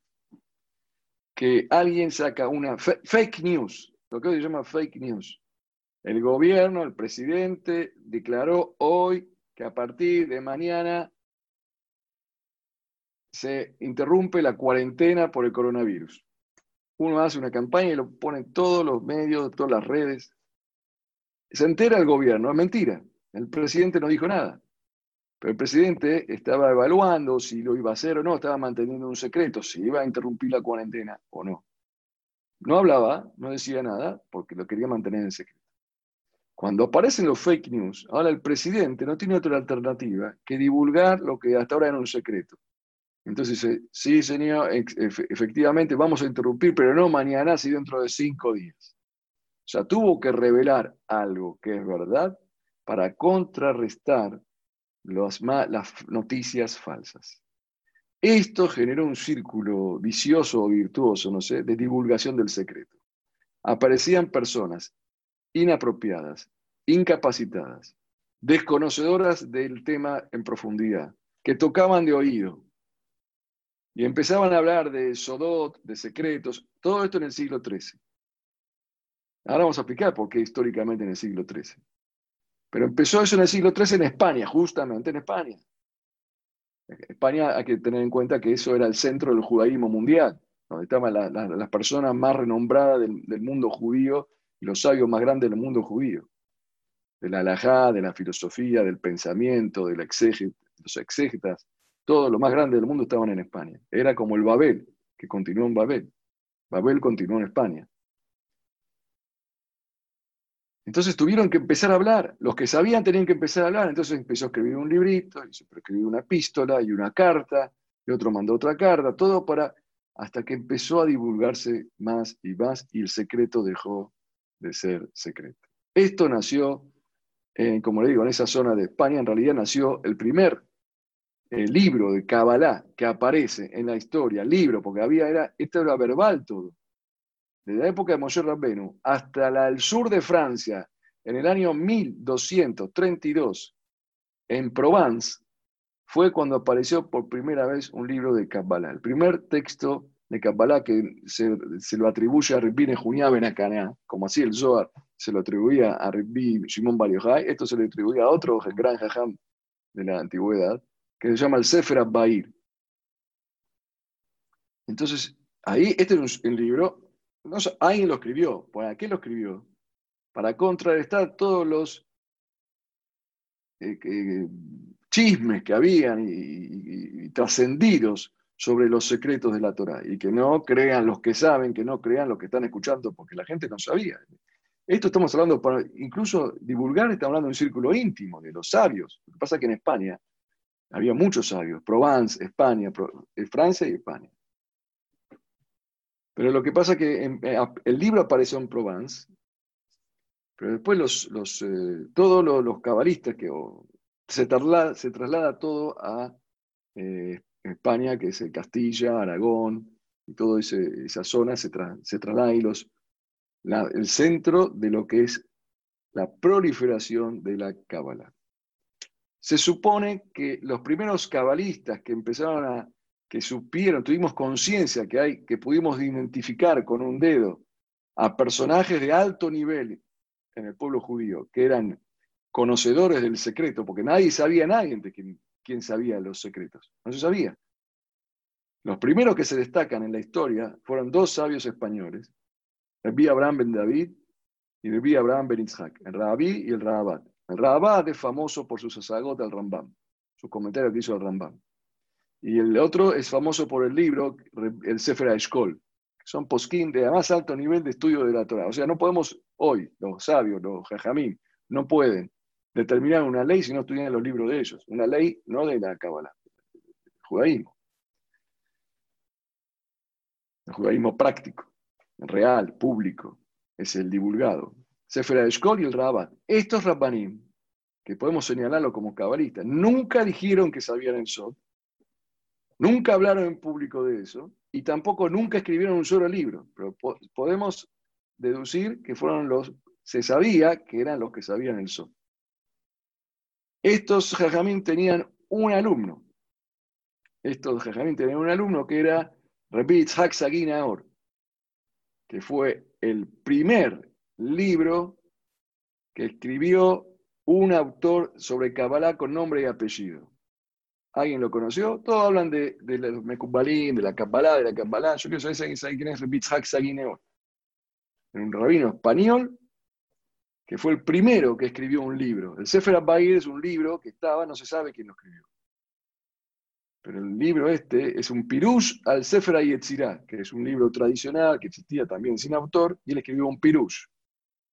que alguien saca una fake news, lo que hoy se llama fake news, el gobierno, el presidente, declaró hoy que a partir de mañana se interrumpe la cuarentena por el coronavirus. Uno hace una campaña y lo pone en todos los medios, todas las redes. Se entera el gobierno, es mentira. El presidente no dijo nada. Pero el presidente estaba evaluando si lo iba a hacer o no, estaba manteniendo un secreto, si iba a interrumpir la cuarentena o no. No hablaba, no decía nada, porque lo quería mantener en secreto. Cuando aparecen los fake news, ahora el presidente no tiene otra alternativa que divulgar lo que hasta ahora era un secreto. Entonces dice, sí, señor, efectivamente vamos a interrumpir, pero no mañana, sino dentro de cinco días. O sea, tuvo que revelar algo que es verdad para contrarrestar las noticias falsas. Esto generó un círculo vicioso o virtuoso, no sé, de divulgación del secreto. Aparecían personas inapropiadas, incapacitadas, desconocedoras del tema en profundidad, que tocaban de oído y empezaban a hablar de Sodot, de secretos, todo esto en el siglo XIII. Ahora vamos a explicar por qué históricamente en el siglo XIII. Pero empezó eso en el siglo XIII en España, justamente en España. España hay que tener en cuenta que eso era el centro del judaísmo mundial, donde estaban las personas más renombradas del mundo judío los sabios más grandes del mundo judío, de la halajá, de la filosofía, del pensamiento, de los exégetas, todo lo más grande del mundo estaban en España. Era como el Babel, que continuó en Babel. Babel continuó en España. Entonces tuvieron que empezar a hablar. Los que sabían tenían que empezar a hablar. Entonces empezó a escribir un librito, y escribió una epístola y una carta, y otro mandó otra carta, todo para hasta que empezó a divulgarse más y más y el secreto dejó de ser secreto. Esto nació, como le digo, en esa zona de España, en realidad nació el primer eh, libro de Kabbalah que aparece en la historia, libro, porque había, era, esto era verbal todo. Desde la época de Moshe Rabbenu hasta el sur de Francia, en el año 1232, en Provence, fue cuando apareció por primera vez un libro de Kabbalah. El primer texto de Kabbalah que se, lo atribuye a Rabbi Nehunya Ben como así el Zohar se lo atribuía a Rabbi Shimon Bar esto se lo atribuía a otro gran jajam de la antigüedad, que se llama el Sefer Abbair. Entonces, ahí, este es un, libro, no, alguien lo escribió. ¿Para qué lo escribió? Para contrarrestar todos los eh, chismes que habían y trascendidos sobre los secretos de la Torah y que no crean los que saben, que no crean los que están escuchando, porque la gente no sabía. Esto estamos hablando, para incluso divulgar, estamos hablando de un círculo íntimo, de los sabios. Lo que pasa es que en España había muchos sabios, Provence, España, eh, Francia y España. Pero lo que pasa es que eh, el libro apareció en Provence, pero después eh, todos los, cabalistas que se, traslada, todo a España, que es Castilla, Aragón, y toda esa zona se, se traslada y los, el centro de lo que es la proliferación de la Cábala. Se supone que los primeros cabalistas que empezaron a, que supieron, tuvimos conciencia que hay, que pudimos identificar con un dedo a personajes de alto nivel en el pueblo judío, que eran conocedores del secreto, porque nadie sabía, nadie de quién, quién sabía los secretos, no se sabía. Los primeros que se destacan en la historia fueron dos sabios españoles, Rabbi Abraham ben David y Rabbi Abraham ben Itzhak, el Rabbi y el Rabat. El Rabat es famoso por su sasagot al Rambam, sus comentarios que hizo el Rambam. Y el otro es famoso por el libro, el Sefer Eshkol, son poskim de más alto nivel de estudio de la Torah. O sea, no podemos hoy, los sabios, los jajamim, no pueden determinar una ley si no estudian los libros de ellos. Una ley no de la Kabbalah, el judaísmo. El judaísmo práctico real, público, es el divulgado. Sefer Eshkol y el Rabat. Estos Rabbanim, que podemos señalarlo como cabalistas, nunca dijeron que sabían el Sod, nunca hablaron en público de eso, y tampoco nunca escribieron un solo libro. Pero podemos deducir que fueron los, se sabía que eran los que sabían el Sod. Estos Jajamín tenían un alumno. Estos Jajamín tenían un alumno que era Rabbi Itzhak Saginaor que fue el primer libro que escribió un autor sobre Kabbalah con nombre y apellido. ¿Alguien lo conoció? Todos hablan de, de los de la Kabbalah, de la Kabbalah. Yo quiero saber quién es Bitzhak Saguineo. Un rabino español que fue el primero que escribió un libro. El Sefer Abayir es un libro que estaba, no se sabe quién lo escribió. Pero el libro este es un pirush al Sefer Yetzirah, que es un libro tradicional que existía también sin autor, y él escribió un pirush,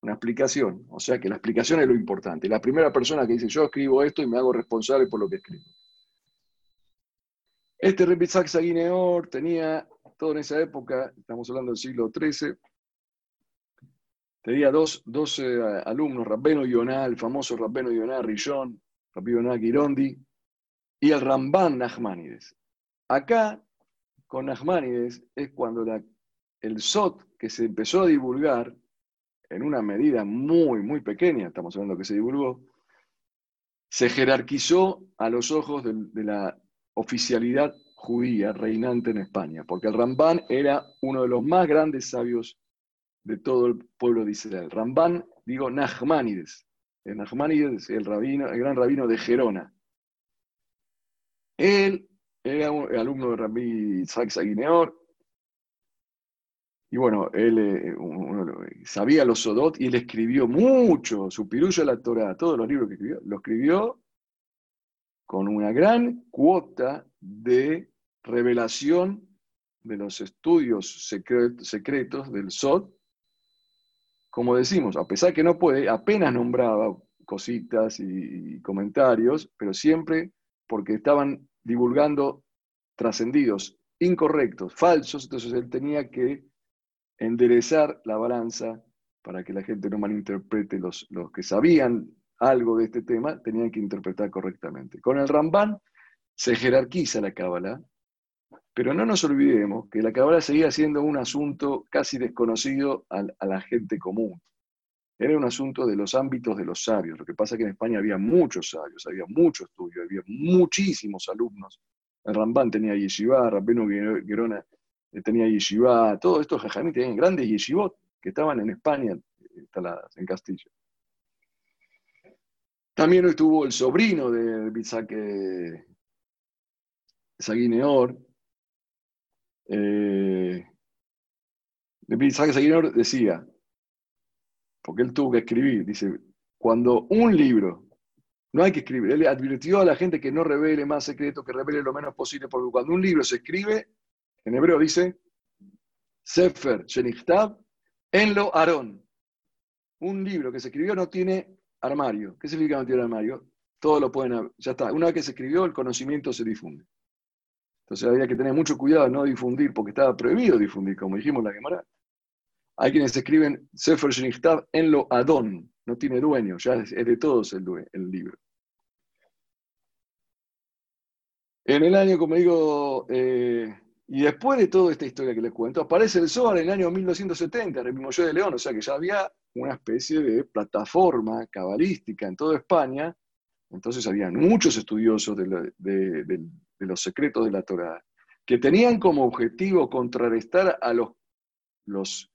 una explicación. O sea que la explicación es lo importante. La primera persona que dice, yo escribo esto y me hago responsable por lo que escribo. Este Rebitzak Saguineor tenía, todo en esa época, estamos hablando del siglo XIII, tenía dos, eh, alumnos, Rabbeno Yonah, el famoso Rabbeno Yonah Rillón, Rabbeno Yonah Girondi, y el Ramban Nachmanides. Acá, con Nachmanides, es cuando el SOT que se empezó a divulgar, en una medida muy, muy pequeña, estamos hablando que se divulgó, se jerarquizó a los ojos de, la oficialidad judía reinante en España, porque el Ramban era uno de los más grandes sabios de todo el pueblo de Israel. Ramban, digo, Nachmanides. El Nachmanides, el, el gran rabino de Gerona. Él era un alumno de Rabbi Isaac y bueno, él eh, sabía los Sodot y él escribió mucho, su pirullo la Torah, todos los libros que escribió, lo escribió con una gran cuota de revelación de los estudios secretos del Sod. Como decimos, a pesar que no puede, apenas nombraba cositas y comentarios, pero siempre porque estaban divulgando trascendidos, incorrectos, falsos, entonces él tenía que enderezar la balanza para que la gente no malinterprete, los, los que sabían algo de este tema tenían que interpretar correctamente. Con el Ramban se jerarquiza la Cábala, pero no nos olvidemos que la Cábala seguía siendo un asunto casi desconocido a la gente común. Era un asunto de los ámbitos de los sabios. Lo que pasa es que en España había muchos sabios, había mucho estudio, había muchísimos alumnos. El Rambán tenía yeshiva, Rabbeno Gerona tenía yeshiva, todos estos jajamí tenían grandes yeshivot que estaban en España, instaladas en Castilla. También estuvo el sobrino de Bizaque Saguineor. Eh, de Bizaque Saguineor decía, porque él tuvo que escribir, dice, cuando un libro, no hay que escribir, él advirtió a la gente que no revele más secretos, que revele lo menos posible, porque cuando un libro se escribe, en hebreo dice, Sefer Shenichtav, en lo Aarón. un libro que se escribió no tiene armario. ¿Qué significa no tiene armario? Todo lo pueden, ya está. Una vez que se escribió, el conocimiento se difunde. Entonces había que tener mucho cuidado de no difundir, porque estaba prohibido difundir, como dijimos la Gemara. Hay quienes escriben Sefer Shenichtav en lo Adón, no tiene dueño, ya es, de todos el, el, libro. En el año, como digo, eh, y después de toda esta historia que les cuento, aparece el Zohar en el año 1970, en el de León, o sea que ya había una especie de plataforma cabalística en toda España, entonces había muchos estudiosos de, los secretos de la Torah, que tenían como objetivo contrarrestar a los,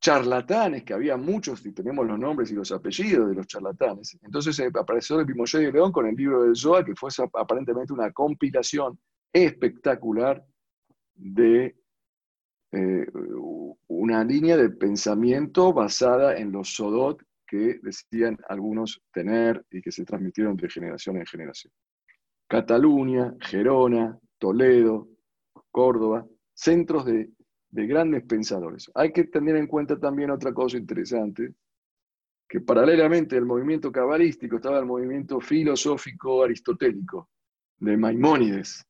charlatanes, que había muchos, y tenemos los nombres y los apellidos de los charlatanes. Entonces eh, apareció el Pimoyé de León con el libro del Zohar, que fue aparentemente una compilación espectacular de eh, una línea de pensamiento basada en los Sodot que decían algunos tener y que se transmitieron de generación en generación. Cataluña, Gerona, Toledo, Córdoba, centros de, de grandes pensadores. Hay que tener en cuenta también otra cosa interesante, que paralelamente al movimiento cabalístico estaba el movimiento filosófico aristotélico de Maimónides,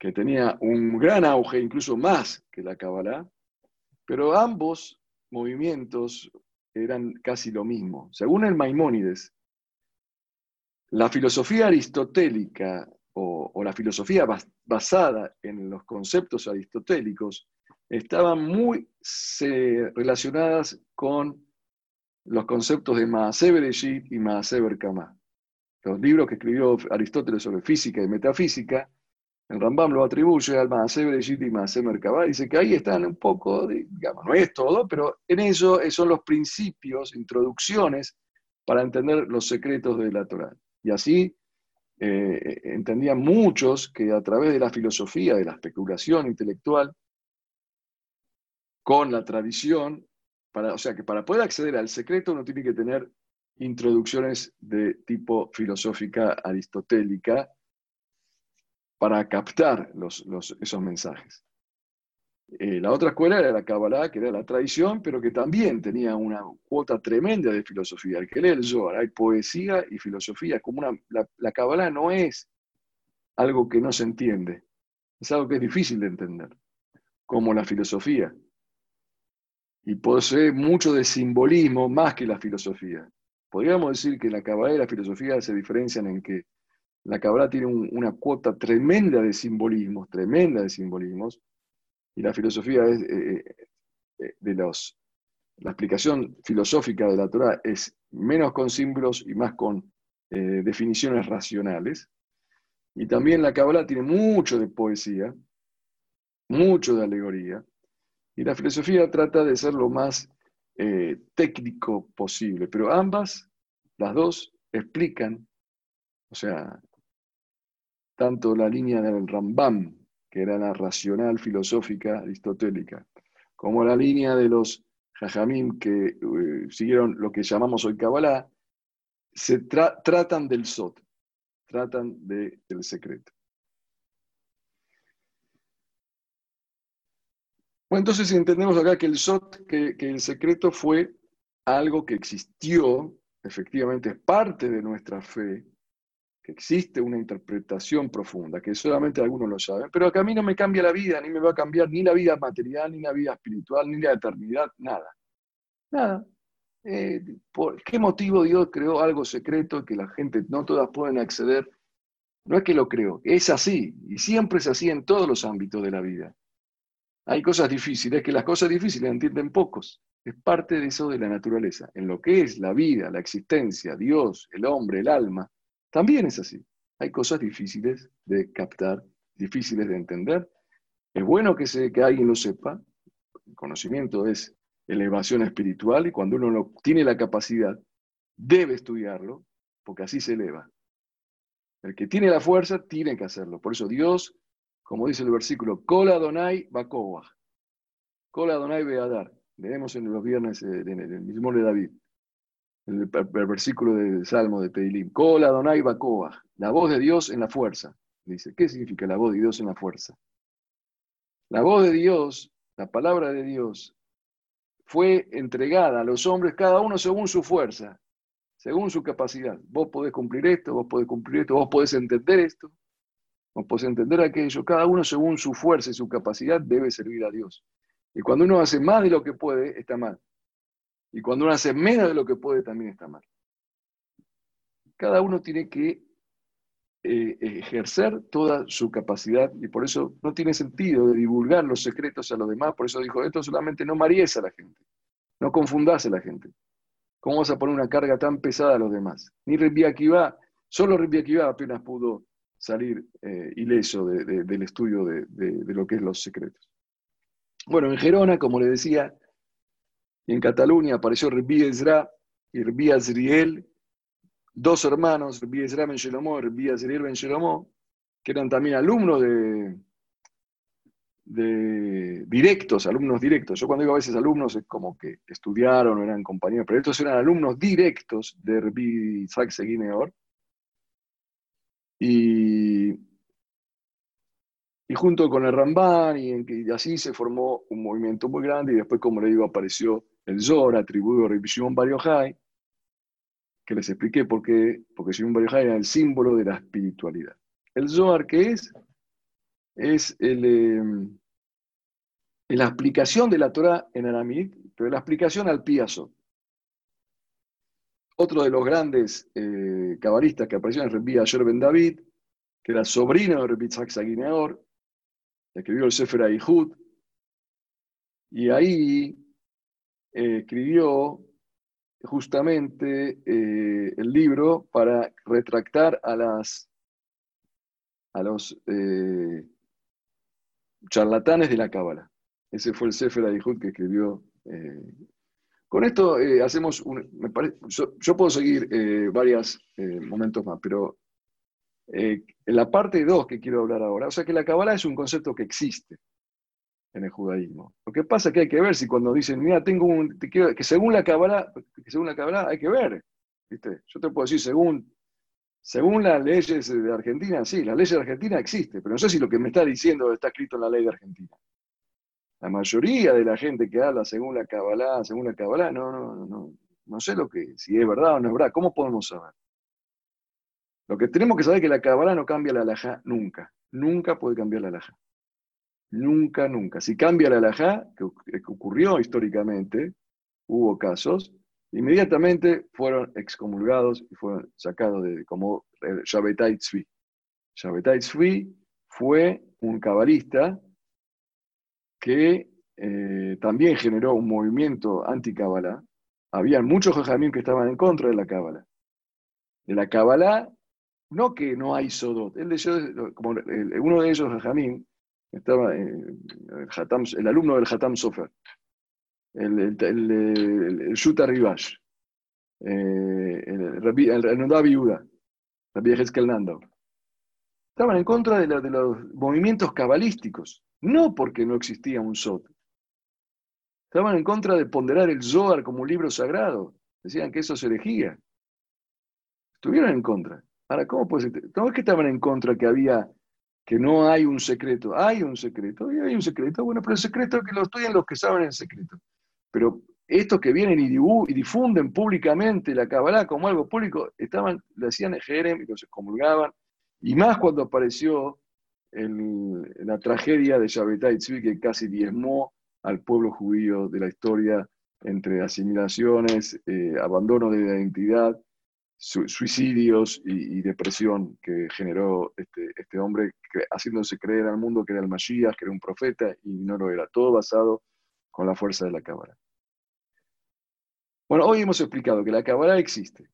que tenía un gran auge, incluso más que la Kabbalah, pero ambos movimientos eran casi lo mismo. Según el Maimónides, la filosofía aristotélica o, la filosofía basada en los conceptos aristotélicos estaban muy relacionadas con los conceptos de Maaseh Bereshit y Maaseh Berkamá. Los libros que escribió Aristóteles sobre física y metafísica el Rambam lo atribuye al Maaseh Bereshit y Merkabah. Dice que ahí están un poco, digamos, no es todo, pero en eso son los principios, introducciones para entender los secretos de la Torah. Y así eh, entendían muchos que a través de la filosofía, de la especulación intelectual, con la tradición, para, o sea que para poder acceder al secreto uno tiene que tener introducciones de tipo filosófica aristotélica, para captar esos mensajes. Eh, la otra escuela era la Kabbalah, que era la tradición, pero que también tenía una cuota tremenda de filosofía. Que el Zohar, hay poesía y filosofía. Como una, la, la Kabbalah no es algo que no se entiende, es algo que es difícil de entender, como la filosofía. Y posee mucho de simbolismo más que la filosofía. Podríamos decir que la Kabbalah y la filosofía se diferencian en que la cabra tiene una cuota tremenda de simbolismos, tremenda de simbolismos, y la filosofía es, eh, eh, eh, de los, la explicación filosófica de la Torah es menos con símbolos y más con definiciones racionales. Y también la Kabbalah tiene mucho de poesía, mucho de alegoría, y la filosofía trata de ser lo más técnico posible, pero ambas, las dos, explican, o sea, tanto la línea del Rambam, que era la racional filosófica aristotélica, como la línea de los Jajamim que eh, siguieron lo que llamamos hoy Kabbalah, se tratan del Sot, tratan del secreto. Bueno, entonces entendemos acá que el Sot, que, que el secreto fue algo que existió, efectivamente es parte de nuestra fe, que existe una interpretación profunda, que solamente algunos lo saben, pero que a mí no me cambia la vida, ni me va a cambiar ni la vida material, ni la vida espiritual, ni la eternidad, nada. Nada. Eh, ¿Por qué motivo Dios creó algo secreto que la gente no todas pueden acceder? No es que lo creo, es así, y siempre es así en todos los ámbitos de la vida. Hay cosas difíciles, que las cosas difíciles entienden pocos. Es parte de eso de la naturaleza. En lo que es la vida, la existencia, Dios, el hombre, el alma, también es así. Hay cosas difíciles de captar, difíciles de entender. Es bueno que, se, que alguien lo sepa. El conocimiento es elevación espiritual y cuando uno no tiene la capacidad, debe estudiarlo, porque así se eleva. El que tiene la fuerza tiene que hacerlo. Por eso Dios, como dice el versículo, Kola Donai Bakoah. Kola Donai Beadar. Leemos en los viernes eh, mismo de David el, versículo del Salmo de Teilim, Kola Donai Bakoa, la voz de Dios en la fuerza. Dice, ¿qué significa la voz de Dios en la fuerza? La voz de Dios, la palabra de Dios, fue entregada a los hombres, cada uno según su fuerza, según su capacidad. Vos podés cumplir esto, vos podés cumplir esto, vos podés entender esto, vos podés entender aquello. Cada uno según su fuerza y su capacidad debe servir a Dios. Y cuando uno hace más de lo que puede, está mal. Y cuando uno hace menos de lo que puede, también está mal. Cada uno tiene que eh, ejercer toda su capacidad y por eso no tiene sentido de divulgar los secretos a los demás. Por eso dijo, esto solamente no maríes a la gente, no confundase a la gente. ¿Cómo vas a poner una carga tan pesada a los demás? Ni va solo va apenas pudo salir eh, ileso del estudio de, lo que es los secretos. Bueno, en Gerona, como le decía, y en Cataluña apareció Rabbi Ezra y Rabbi Azriel, dos hermanos, Rabbi Ezra Ben y Rabbi Azriel Ben Shelomó, que eran también alumnos de, directos, alumnos directos. Yo cuando digo a veces alumnos es como que estudiaron o eran compañeros, pero estos eran alumnos directos de Rabbi Isaac Seguineor. Y, y junto con el Ramban, y, así se formó un movimiento muy grande, y después, como le digo, apareció el Zor, atribuido a Rabbi Shimon Bar que les expliqué por qué, porque Shimon Bar era el símbolo de la espiritualidad. El Zohar, ¿qué es? Es el, em, la explicación de la Torah en aramí, pero la explicación al piazo. Otro de los grandes eh, cabalistas que apareció en Rabbi Ayer Ben David, que era sobrino de Rabbi Tzak Sagineor, escribió el Sefer Aihud, y ahí eh, escribió justamente eh, el libro para retractar a las a los charlatanes de la Cábala. Ese fue el Sefer Ayhud que escribió. Eh, con esto eh, hacemos yo, puedo seguir eh, varios momentos más, pero en la parte 2 que quiero hablar ahora, o sea que la Kabbalah es un concepto que existe en el judaísmo. Lo que pasa es que hay que ver si cuando dicen, mira, tengo un. que según la Kabbalah, que según la hay que ver. ¿viste? Yo te puedo decir, según según las leyes de Argentina, sí, la ley de Argentina existe, pero no sé si lo que me está diciendo está escrito en la ley de Argentina. La mayoría de la gente que habla según la Kabbalah, según la Kabbalah, no, no, no, no sé lo que, si es verdad o no es verdad. ¿Cómo podemos saber? Lo que tenemos que saber es que la Kabbalah no cambia la alajá nunca. Nunca puede cambiar la alajá. Nunca, nunca. Si cambia la alajá, que, ocurrió históricamente, hubo casos, inmediatamente fueron excomulgados y fueron sacados de, como Shabbatai Tzvi. Shabbatai Tzvi fue un cabalista que eh, también generó un movimiento anti-Kabbalah. Había muchos jajamim que estaban en contra de la Kabbalah. De la Kabbalah, no que no hay Sodot. Él como uno de ellos, jajamim, estaba eh, el, alumno del Hatam Sofer, el, el, el, el Shuta Rivash, eh, el, el, el Nodavi Yuda, Rabbi Nando. Estaban en contra de, de los movimientos cabalísticos. No porque no existía un Sot. Estaban en contra de ponderar el Zohar como un libro sagrado. Decían que eso se elegía. Estuvieron en contra. Ahora, ¿cómo puede ser? Es que estaban en contra que había, que no hay un secreto. Hay un secreto, y hay un secreto. Bueno, pero el secreto es que lo estudian los que saben el secreto. Pero estos que vienen y, difunden públicamente la Kabbalah como algo público, estaban, le hacían Jerem y los excomulgaban. Y más cuando apareció la tragedia de Shabbatai Tzvi que casi diezmó al pueblo judío de la historia entre asimilaciones, eh, abandono de identidad, suicidios y, depresión que generó este, este hombre, haciéndose creer al mundo que era el Mashiach, que era un profeta, y no lo era. Todo basado con la fuerza de la cámara. Bueno, hoy hemos explicado que la cámara existe.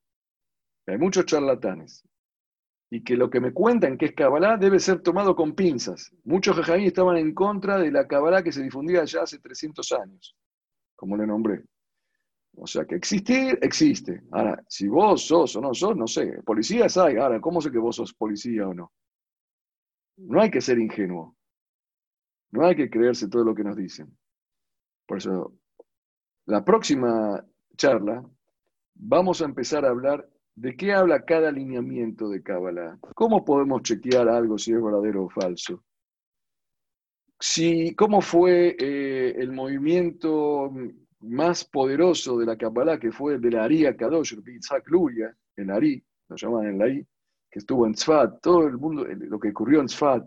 Hay muchos charlatanes, y que lo que me cuentan que es Kabbalah debe ser tomado con pinzas. Muchos jajaí estaban en contra de la Kabbalah que se difundía ya hace 300 años, como le nombré. O sea que existir, existe. Ahora, si vos sos o no sos, no sé. Policías hay. Ahora, ¿cómo sé que vos sos policía o no? No hay que ser ingenuo. No hay que creerse todo lo que nos dicen. Por eso, la próxima charla vamos a empezar a hablar ¿De qué habla cada alineamiento de Kabbalah? ¿Cómo podemos chequear algo si es verdadero o falso? Si, ¿Cómo fue eh, el movimiento más poderoso de la Kabbalah, que fue el de la Ari Kadosh, el Yitzhak Luria, el Ari, lo llaman el Ari, que estuvo en Tzfat, todo el mundo, lo que ocurrió en Tzfat.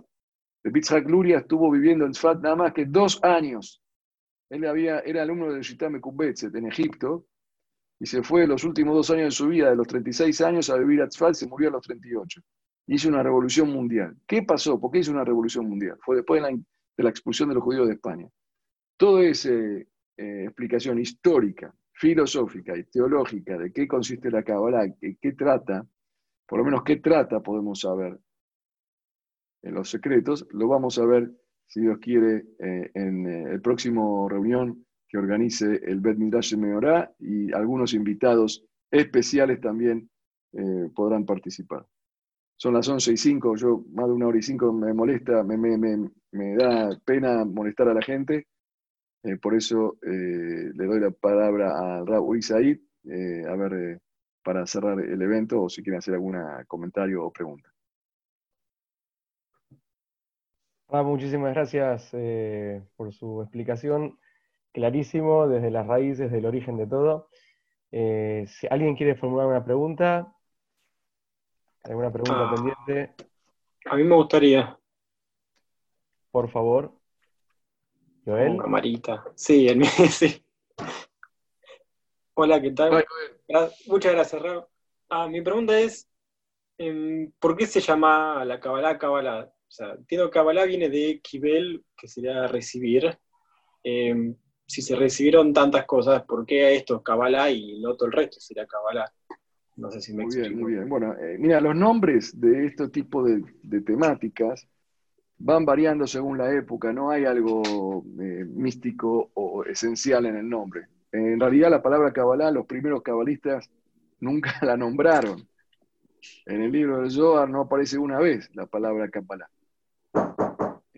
El Yitzhak Luria estuvo viviendo en Tzfat nada más que dos años. Él había, era alumno de Shitame Kubetzet en Egipto y se fue los últimos dos años de su vida, de los 36 años, a vivir a Tzfat, se murió a los 38. Y hizo una revolución mundial. ¿Qué pasó? ¿Por qué hizo una revolución mundial? Fue después de la, de la expulsión de los judíos de España. Toda esa eh, explicación histórica, filosófica y teológica de qué consiste la Kabbalah, qué, trata, por lo menos qué trata, podemos saber en los secretos, lo vamos a ver, si Dios quiere, eh, en eh, el próximo reunión que organice el Bet Midrash Meorá y algunos invitados especiales también eh, podrán participar. Son las 11 y 5, yo más de una hora y cinco me molesta, me, da pena molestar a la gente, eh, por eso eh, le doy la palabra a Raúl Isaid, a ver, para cerrar el evento o si quieren hacer algún comentario o pregunta. muchísimas gracias por su explicación clarísimo desde las raíces del origen de todo. Eh, si alguien quiere formular una pregunta, alguna pregunta ah. pendiente. A mí me gustaría. Por favor. Joel. Camarita. Sí, el sí. Hola, ¿qué tal? Muchas gracias, Raúl. Ah, mi pregunta es, em, ¿por qué se llama la Kabbalah Kabbalah? O sea, entiendo que Kabbalah viene de Kibel, que sería recibir. Em, si se recibieron tantas cosas, ¿por qué esto Kabbalah y no todo el resto sería Kabbalah? No sé si me muy Bien, muy bien. Bueno, eh, mira, los nombres de este tipo de, temáticas van variando según la época, no hay algo eh, místico o esencial en el nombre. En realidad la palabra Kabbalah, los primeros cabalistas nunca la nombraron. En el libro del Zohar no aparece una vez la palabra Kabbalah.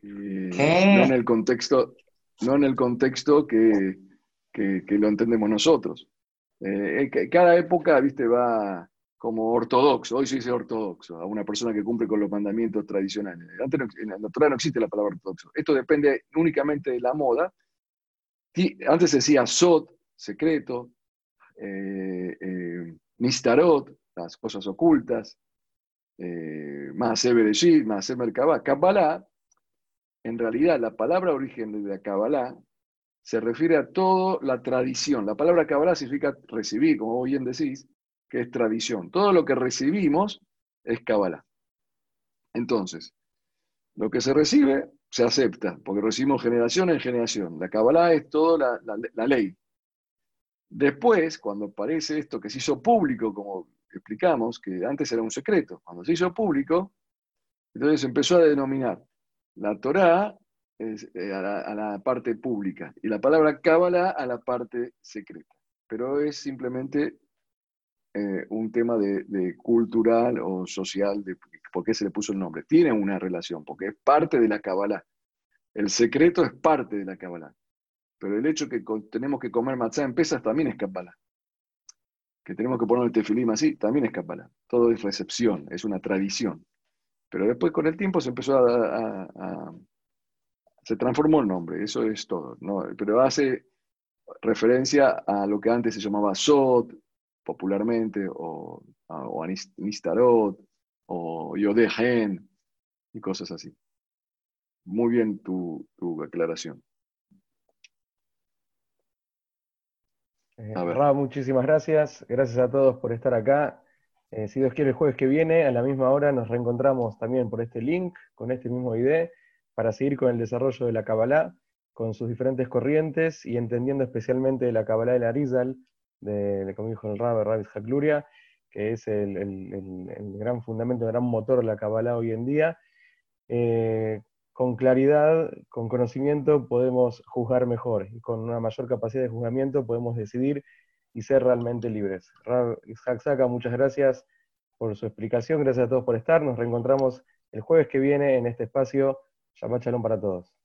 Eh, no en el contexto, no en el contexto que, lo entendemos nosotros. Eh, cada época, viste, va como ortodoxo, hoy se dice ortodoxo, a una persona que cumple con los mandamientos tradicionales. Antes en la Torah no existe la palabra ortodoxo. Esto depende únicamente de la moda. Antes se decía sot, secreto, eh, eh, las cosas ocultas, eh, más Bereshit, más Merkabah, Kabbalah, en realidad la palabra origen de la Kabbalah se refiere a toda la tradición. La palabra Kabbalah significa recibir, como bien decís, que es tradición. Todo lo que recibimos es Kabbalah. Entonces, lo que se recibe se acepta, porque recibimos generación en generación. La Kabbalah es toda la, ley. Después, cuando aparece esto que se hizo público, como explicamos, que antes era un secreto, cuando se hizo público, entonces empezó a denominar la Torá eh, a, la, parte pública y la palabra Cábala a la parte secreta. Pero es simplemente eh, un tema de, cultural o social, de por qué se le puso el nombre. Tiene una relación, porque es parte de la Cábala. El secreto es parte de la Cábala. Pero el hecho que tenemos que comer matzá en pesas también es Cábala. Que tenemos que poner el tefilim así, también es Cábala. Todo es recepción, es una tradición. Pero después con el tiempo se empezó a, se transformó el nombre, eso es todo. ¿no? Pero hace referencia a lo que antes se llamaba Sot, popularmente, o, o Nistarot, o Yodehen, y cosas así. Muy bien tu, tu aclaración. Eh, muchísimas gracias. Gracias a todos por estar acá. Eh, si Dios quiere, el jueves que viene, a la misma hora, nos reencontramos también por este link, con este mismo ID, para seguir con el desarrollo de la Kabbalah, con sus diferentes corrientes y entendiendo especialmente la Kabbalah de la Arizal, de, como dijo el Rabbi, Rabbi Hakluria, que es el, gran fundamento, el gran motor de la Kabbalah hoy en día. Eh, con claridad, con conocimiento, podemos juzgar mejor y con una mayor capacidad de juzgamiento podemos decidir y ser realmente libres. Isaac Saka, muchas gracias por su explicación, gracias a todos por estar, nos reencontramos el jueves que viene en este espacio. Shabbat Shalom para todos.